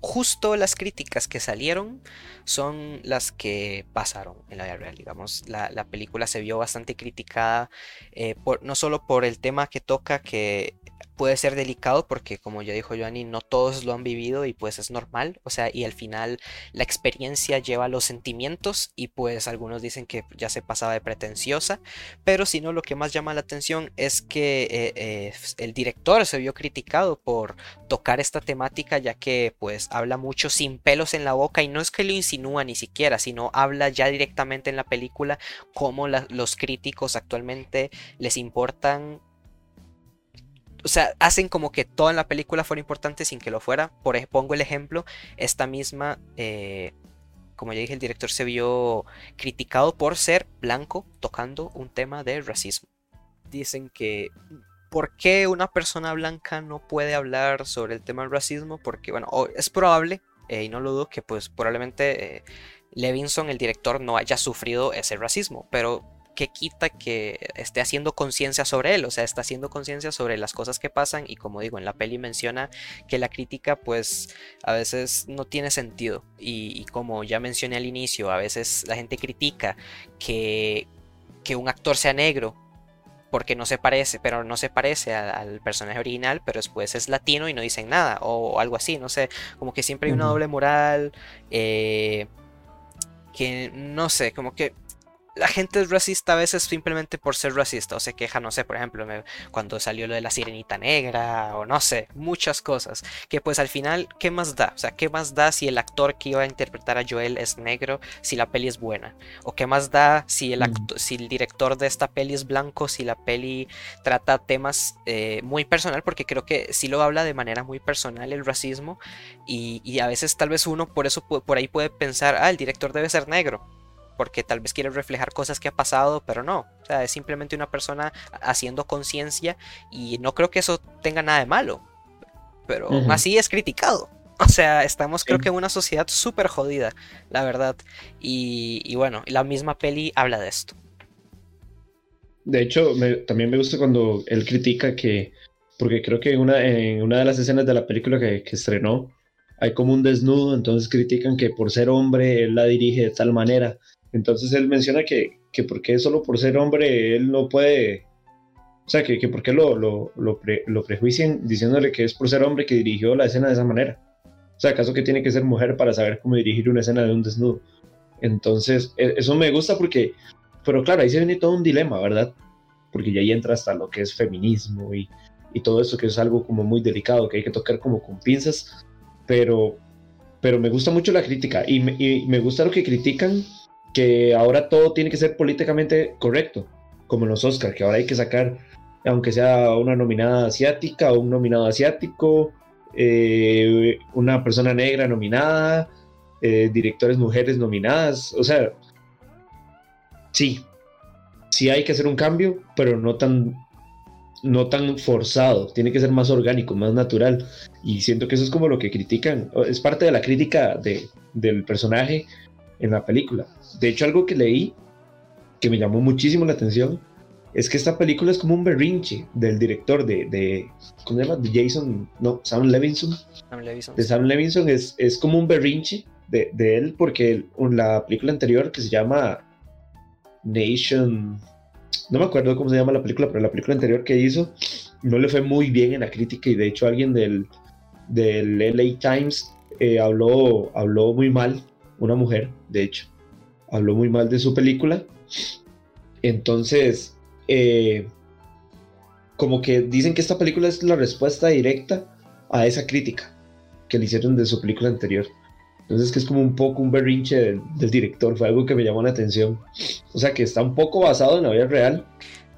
Speaker 1: justo las críticas que salieron son las que pasaron en la vida real, digamos. La, la película se vio bastante criticada, eh, por, no solo por el tema que toca, que puede ser delicado porque como ya dijo Joanny, no todos lo han vivido y pues es normal, o sea, y al final la experiencia lleva los sentimientos y pues algunos dicen que ya se pasaba de pretenciosa, pero si no lo que más llama la atención es que eh, eh, el director se vio criticado por tocar esta temática ya que pues habla mucho sin pelos en la boca y no es que lo insinúa ni siquiera, sino habla ya directamente en la película cómo los críticos actualmente les importan o sea, hacen como que toda la película fuera importante sin que lo fuera. Por ejemplo, pongo el ejemplo, esta misma, eh, como ya dije, el director se vio criticado por ser blanco tocando un tema de racismo. Dicen que, ¿por qué una persona blanca no puede hablar sobre el tema del racismo? Porque, bueno, es probable, eh, y no lo dudo, que pues probablemente eh, Levinson, el director, no haya sufrido ese racismo, pero que quita que esté haciendo conciencia sobre él, o sea, está haciendo conciencia sobre las cosas que pasan y como digo, en la peli menciona que la crítica pues a veces no tiene sentido. Y, como ya mencioné al inicio, a veces la gente critica que, que un actor sea negro porque no se parece, pero no se parece al, personaje original, pero después es latino y no dicen nada, o, algo así, no sé, como que siempre hay una doble moral, eh, que no sé, como que la gente es racista a veces simplemente por ser racista o se queja, no sé, por ejemplo, cuando salió lo de la sirenita negra o no sé, muchas cosas que pues al final, ¿qué más da? O sea, ¿qué más da si el actor que iba a interpretar a Joel es negro si la peli es buena? ¿O qué más da si el, mm. si el director de esta peli es blanco, si la peli trata temas eh, muy personal? Porque creo que sí lo habla de manera muy personal el racismo y, y a veces tal vez uno por eso por ahí puede pensar, ah, el director debe ser negro porque tal vez quiere reflejar cosas que ha pasado, pero no. O sea, es simplemente una persona haciendo conciencia y no creo que eso tenga nada de malo. Pero así es criticado. O sea, estamos creo que en una sociedad súper jodida, la verdad. Y, bueno, la misma peli habla de esto.
Speaker 2: De hecho, también me gusta cuando él critica que, porque creo que una, en una de las escenas de la película que, que estrenó, hay como un desnudo, entonces critican que por ser hombre él la dirige de tal manera. Entonces él menciona que, que porque solo por ser hombre él no puede, o sea, que, que por qué lo, lo, lo, prejuician diciéndole que es por ser hombre que dirigió la escena de esa manera. O sea, ¿acaso que tiene que ser mujer para saber cómo dirigir una escena de un desnudo? Entonces, e, eso me gusta porque, pero claro, ahí se viene todo un dilema, ¿verdad? Porque ya ahí entra hasta lo que es feminismo y, y todo eso que es algo como muy delicado, que hay que tocar como con pinzas, pero, pero me gusta mucho la crítica y me, y me gusta lo que critican que ahora todo tiene que ser políticamente correcto, como en los Oscars, que ahora hay que sacar, aunque sea una nominada asiática o un nominado asiático, eh, una persona negra nominada, eh, directores mujeres nominadas, o sea, sí, sí hay que hacer un cambio, pero no tan no tan forzado, tiene que ser más orgánico, más natural. Y siento que eso es como lo que critican, es parte de la crítica de, del personaje en la película. De hecho, algo que leí que me llamó muchísimo la atención es que esta película es como un berrinche del director de, de ¿cómo se llama? De Jason, no, Sam Levinson. Sam Levinson. De Sam Levinson es, es como un berrinche de, de él porque la película anterior que se llama Nation, no me acuerdo cómo se llama la película, pero la película anterior que hizo no le fue muy bien en la crítica y de hecho alguien del, del LA Times eh, habló, habló muy mal, una mujer, de hecho, habló muy mal de su película. Entonces, eh, como que dicen que esta película es la respuesta directa a esa crítica que le hicieron de su película anterior. Entonces, que es como un poco un berrinche del, director, fue algo que me llamó la atención. O sea, que está un poco basado en la vida real,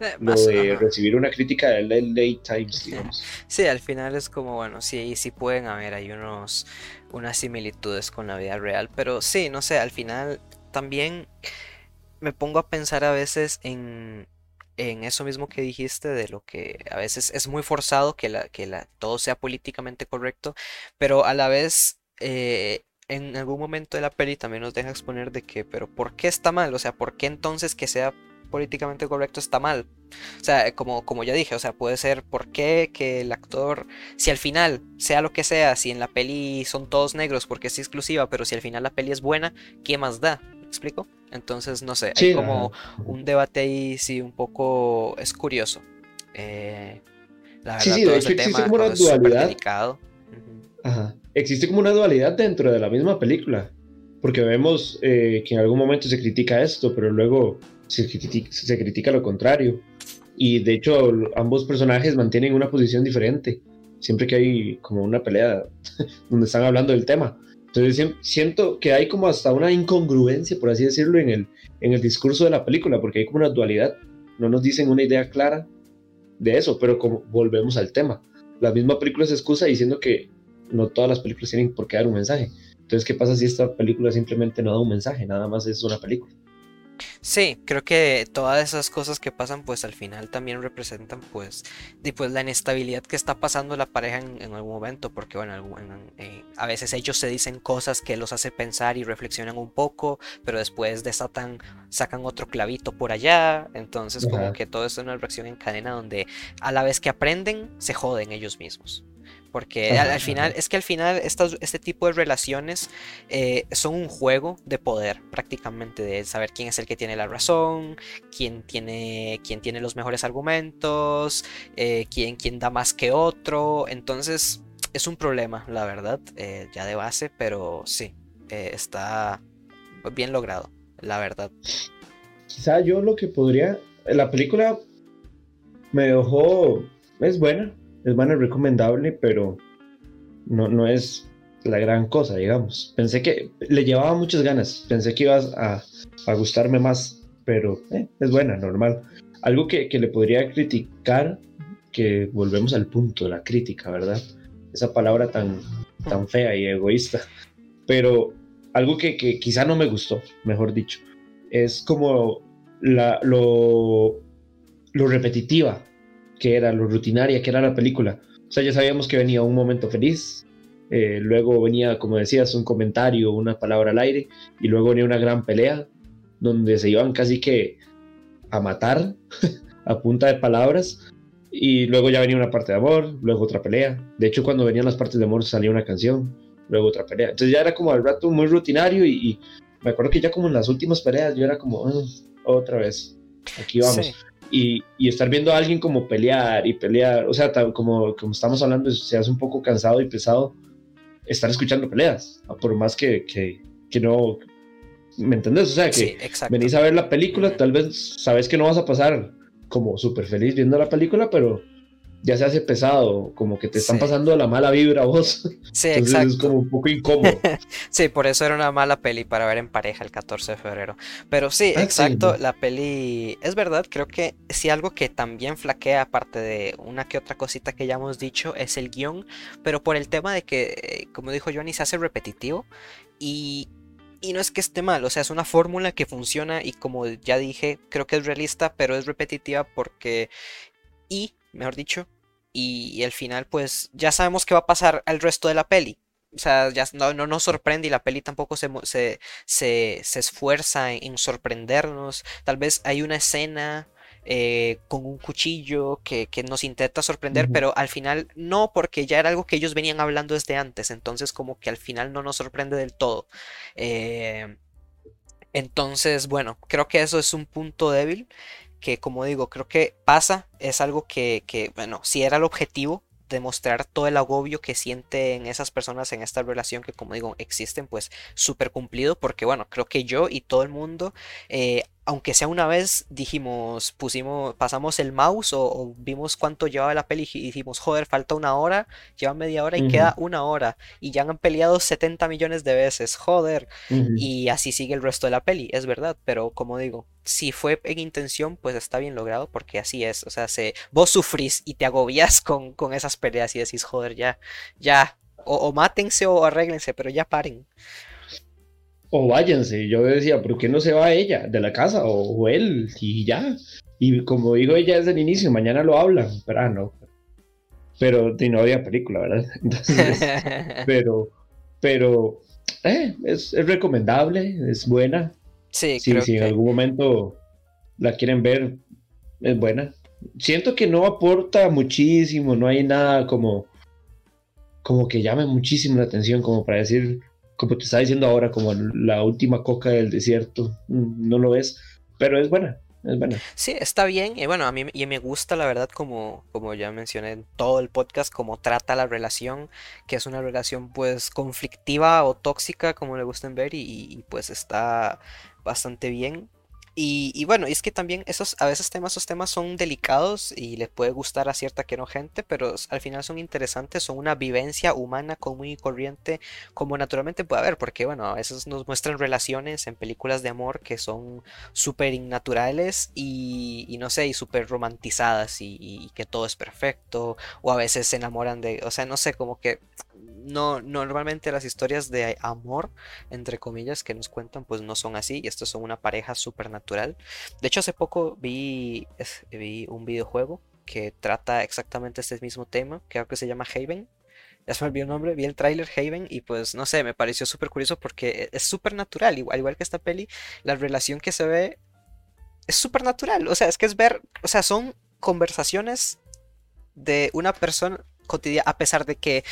Speaker 2: eh, lo de recibir una crítica del LA Times, digamos.
Speaker 1: Sí, al final es como, bueno, sí, sí pueden haber, hay unos, unas similitudes con la vida real, pero sí, no sé, al final también me pongo a pensar a veces en, en eso mismo que dijiste, de lo que a veces es muy forzado que, la, que la, todo sea políticamente correcto, pero a la vez eh, en algún momento de la peli también nos deja exponer de que, pero ¿por qué está mal? O sea, ¿por qué entonces que sea políticamente correcto está mal? O sea, como, como ya dije, o sea, puede ser por qué que el actor, si al final, sea lo que sea, si en la peli son todos negros porque es exclusiva, pero si al final la peli es buena, ¿qué más da? ¿Me explico? Entonces, no sé, hay como un debate ahí, sí, un poco, es curioso. Eh,
Speaker 2: la verdad, sí, todo ese tema como una dualidad. Ajá. Existe como una dualidad dentro de la misma película, porque vemos eh, que en algún momento se critica esto, pero luego se critica, lo contrario. Y de hecho, ambos personajes mantienen una posición diferente, siempre que hay como una pelea donde están hablando del tema. Entonces siento que hay como hasta una incongruencia, por así decirlo, en el, en el discurso de la película, porque hay como una dualidad. No nos dicen una idea clara de eso, pero como volvemos al tema. La misma película se excusa diciendo que no todas las películas tienen por qué dar un mensaje. Entonces, ¿qué pasa si esta película simplemente no da un mensaje? Nada más es una película.
Speaker 1: Sí, creo que todas esas cosas que pasan, pues al final también representan, pues, pues la inestabilidad que está pasando la pareja en, algún momento, porque bueno, eh, a veces ellos se dicen cosas que los hace pensar y reflexionan un poco, pero después desatan, sacan otro clavito por allá, entonces como que todo es una reacción en cadena donde a la vez que aprenden, se joden ellos mismos. Porque al, final, es que al final este tipo de relaciones eh, son un juego de poder prácticamente, de saber quién es el que tiene la razón, quién tiene, quién tiene los mejores argumentos, eh, quién, quién, da más que otro. Entonces es un problema, la verdad, eh, ya de base, pero sí, está bien logrado, la verdad.
Speaker 2: Quizá yo lo que podría, la película me dejó, es buena, es buena, recomendable, pero no, no es la gran cosa, digamos. Pensé que le llevaba muchas ganas, pensé que iba a, a gustarme más, pero eh, es buena, normal. Algo que, que, le podría criticar, que volvemos al punto, la crítica, ¿verdad? Esa palabra tan, tan fea y egoísta. Pero algo que, que quizá no me gustó, mejor dicho, es como la, lo, lo repetitiva que era lo rutinaria que era la película. O sea, ya sabíamos que venía un momento feliz, eh, luego venía, como decías, un comentario, una palabra al aire, y luego venía una gran pelea donde se iban casi que a matar a punta de palabras, y luego ya venía una parte de amor, luego otra pelea. De hecho, cuando venían las partes de amor salía una canción, luego otra pelea. Entonces ya era como al rato muy rutinario y, me acuerdo que ya como en las últimas peleas yo era como, ah, otra vez, aquí vamos y, estar viendo a alguien como pelear y pelear, o sea, como, como estamos hablando, se hace un poco cansado y pesado estar escuchando peleas, por más que, que, que no, ¿me entendés? O sea, que venís a ver la película, tal vez sabes que no vas a pasar como súper feliz viendo la película, pero ya se hace pesado, como que te están pasando la mala vibra a vos.
Speaker 1: Sí, exacto.
Speaker 2: Es como un poco incómodo.
Speaker 1: sí, por eso era una mala peli para ver en pareja el 14 de febrero. Pero sí, ah, exacto, la peli es verdad, creo que sí algo que también flaquea, aparte de una que otra cosita que ya hemos dicho, es el guion, pero por el tema de que, eh, como dijo Johnny, se hace repetitivo y y no es que esté mal, o sea, es una fórmula que funciona y como ya dije, creo que es realista, pero es repetitiva porque... Y, mejor dicho, y, al final pues ya sabemos qué va a pasar al resto de la peli. O sea, ya no, no nos sorprende y la peli tampoco se, se, se, se esfuerza en, sorprendernos. Tal vez hay una escena eh, con un cuchillo que, nos intenta sorprender, pero al final no, porque ya era algo que ellos venían hablando desde antes, entonces como que al final no nos sorprende del todo. Eh, entonces, bueno, creo que eso es un punto débil que como digo, creo que pasa, es algo que, que bueno, si era el objetivo, demostrar todo el agobio que sienten esas personas en esta relación que como digo existen pues súper cumplido porque bueno creo que yo y todo el mundo eh, aunque sea una vez dijimos, pusimos, pasamos el mouse o, vimos cuánto llevaba la peli y dijimos, joder, falta una hora, lleva media hora y queda una hora. Y ya han peleado 70 millones de veces, joder. Y así sigue el resto de la peli, es verdad. Pero como digo, si fue en intención, pues está bien logrado porque así es. O sea, se, vos sufrís y te agobias con, con esas peleas y decís, joder, ya, ya. O, o mátense o arréglense, pero ya paren
Speaker 2: o váyanse. Yo decía, ¿por qué no se va ella de la casa o, él? Y ya. Y como dijo ella desde el inicio, mañana lo hablan, pero ah, no. Pero no había película, ¿verdad? Entonces, pero, pero, eh, es, recomendable, es buena.
Speaker 1: Sí,
Speaker 2: si, si en algún momento la quieren ver, es buena. Siento que no aporta muchísimo, no hay nada como, como que llame muchísimo la atención, como para decir, como te estaba diciendo ahora, como la última coca del desierto, no lo ves, pero es buena. Es buena.
Speaker 1: Sí, está bien. Y bueno, a mí y me gusta, la verdad, como, como ya mencioné en todo el podcast, como trata la relación, que es una relación pues conflictiva o tóxica, como le gusten ver, y pues está bastante bien. Y, bueno, es que también esos, a veces temas, esos temas son delicados y les puede gustar a cierta que no gente, pero al final son interesantes, son una vivencia humana común y corriente, como naturalmente puede haber, porque bueno, a veces nos muestran relaciones en películas de amor que son súper innaturales y, no sé, y súper romantizadas y, y, que todo es perfecto, o a veces se enamoran de, o sea, no sé, como que no, normalmente las historias de amor, entre comillas, que nos cuentan, pues no son así. Y estos son una pareja De hecho, hace poco vi, vi un videojuego que trata exactamente este mismo tema. Creo que se llama Haven. Ya se me olvidó el nombre, vi el tráiler Haven y pues no sé, me pareció súper curioso porque es súper natural, igual, igual que esta peli, la relación que se ve es súper natural, o sea, es que es ver, o sea, son conversaciones de una persona cotidiana, a pesar de que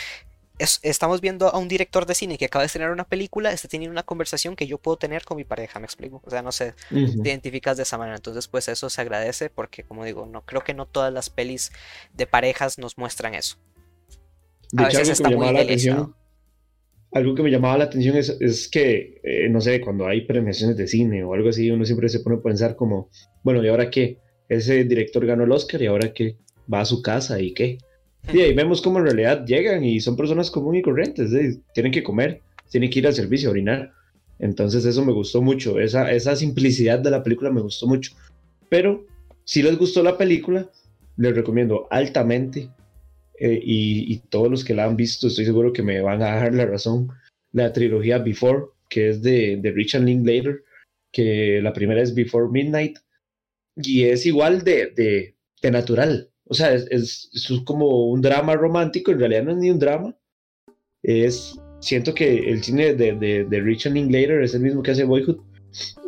Speaker 1: estamos viendo a un director de cine que acaba de estrenar una película, está teniendo una conversación que yo puedo tener con mi pareja, me explico. O sea, no sé, te identificas de esa manera. Entonces, pues eso se agradece porque, como digo, no creo que no todas las pelis de parejas nos muestran eso.
Speaker 2: a veces está muy atención, Algo que me llamaba la atención es, que, eh, no sé, cuando hay premiaciones de cine o algo así, uno siempre se pone a pensar como, bueno, ¿y ahora qué? Ese director ganó el Oscar y ahora qué? Va a su casa y qué? Y ahí vemos cómo en realidad llegan y son personas comunes y corrientes, tienen que comer, tienen que ir al servicio a orinar. Entonces eso me gustó mucho, esa, esa simplicidad de la película me gustó mucho. Pero si les gustó la película, les recomiendo altamente eh, y, todos los que la han visto estoy seguro que me van a dar la razón, la trilogía Before, que es de, de Richard Linklater, que la primera es Before Midnight y es igual de, de, de natural o sea, es, es, como un drama romántico, en realidad no es ni un drama. Es, siento que el cine de, de, de Richard Linklater es el mismo que hace Boyhood.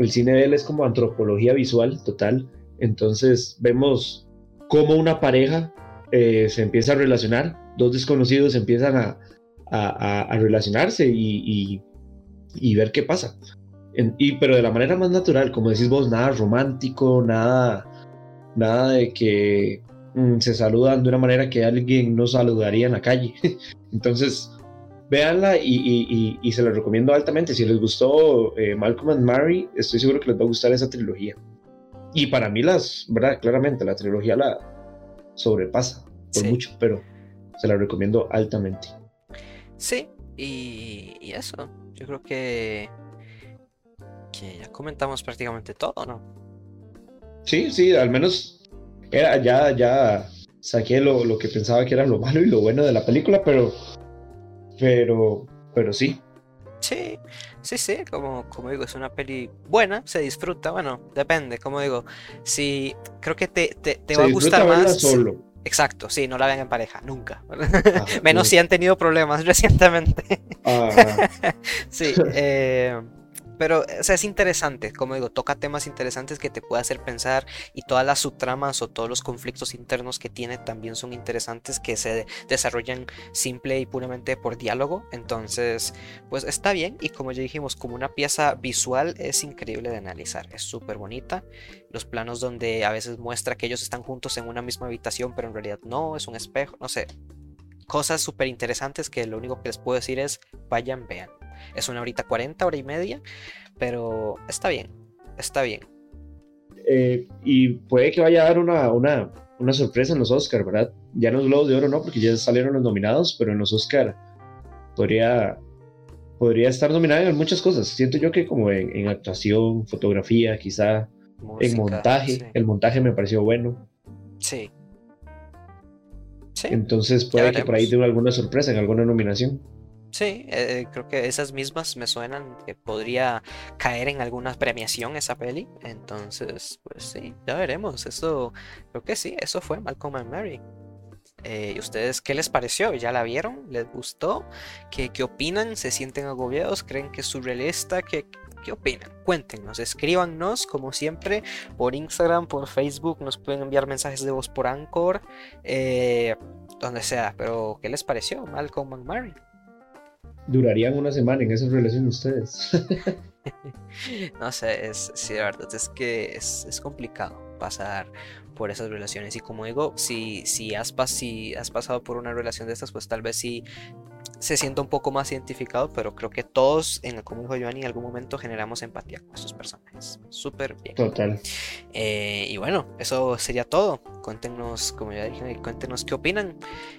Speaker 2: El cine de él es como antropología visual total. Entonces vemos cómo una pareja eh, se empieza a relacionar, dos desconocidos empiezan a, a, a relacionarse y, y, y, ver qué pasa. y, pero de la manera más natural, como decís vos, nada romántico, nada, nada de que se saludan de una manera que alguien no saludaría en la calle. Entonces, véanla y, y, se la recomiendo altamente. Si les gustó eh, Malcolm and Mary, estoy seguro que les va a gustar esa trilogía. Y para mí las, ¿verdad? Claramente la trilogía la sobrepasa. por mucho, pero se la recomiendo altamente.
Speaker 1: Sí, y, y eso, yo creo que, que ya comentamos prácticamente todo, ¿no?
Speaker 2: Sí, sí, al menos era, ya, ya saqué lo, lo, que pensaba que era lo malo y lo bueno de la película, pero, pero, pero sí.
Speaker 1: Sí, sí, sí, como, como digo, es una peli buena, se disfruta, bueno, depende, como digo, si creo que te, te, te va a gustar más.
Speaker 2: Solo.
Speaker 1: Exacto, sí, no la ven en pareja, nunca. Ah, Menos si han tenido problemas recientemente. Ah. sí, eh, pero, sea, es interesante, como digo, toca temas interesantes que te puede hacer pensar y todas las subtramas o todos los conflictos internos que tiene también son interesantes que se desarrollan simple y puramente por diálogo. Entonces, pues está bien y como ya dijimos, como una pieza visual es increíble de analizar, es súper bonita. Los planos donde a veces muestra que ellos están juntos en una misma habitación, pero en realidad no, es un espejo, no sé. Cosas súper interesantes que lo único que les puedo decir es vayan, vean. Es una horita 40, hora y media, pero está bien, está bien.
Speaker 2: Eh, y puede que vaya a dar una, una, una sorpresa en los Oscars, ¿verdad? Ya en los Globos de Oro no, porque ya salieron los nominados, pero en los Oscars podría, podría estar nominada en muchas cosas. Siento yo que como en, actuación, fotografía, quizá en montaje. El montaje me pareció bueno.
Speaker 1: Sí.
Speaker 2: sí. Entonces puede que por ahí tenga alguna sorpresa en alguna nominación.
Speaker 1: Sí, eh, creo que esas mismas me suenan que podría caer en alguna premiación esa peli. Entonces, pues sí, ya veremos. Eso, creo que sí, eso fue Malcolm and Mary. Eh, ¿Y ustedes qué les pareció? ¿Ya la vieron? ¿Les gustó? ¿Qué, qué opinan? ¿Se sienten agobiados? ¿Creen que es surrealista? ¿Qué, ¿Qué opinan? Cuéntenos, escríbanos como siempre por Instagram, por Facebook, nos pueden enviar mensajes de voz por Anchor, eh, donde sea. Pero, ¿qué les pareció Malcolm and Mary?
Speaker 2: Durarían una semana en esa relación ustedes.
Speaker 1: no sé, es, sí, la verdad es que es, es, complicado pasar por esas relaciones. Y como digo, si, si, has, si has pasado por una relación de estas, pues tal vez sí se sienta un poco más identificado, pero creo que todos, en, como dijo Joanny, en algún momento generamos empatía con estos personajes. Súper bien.
Speaker 2: Total.
Speaker 1: Eh, y bueno, eso sería todo. Cuéntenos, como ya dije, cuéntenos qué opinan.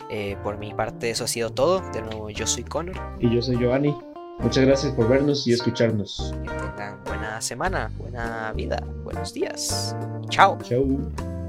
Speaker 1: Eh, por mi parte, eso ha sido todo. De nuevo, yo soy Connor.
Speaker 2: Y yo soy Giovanni. Muchas gracias por vernos y escucharnos.
Speaker 1: Que tengan buena semana, buena vida, buenos días. Chao.
Speaker 2: Chao.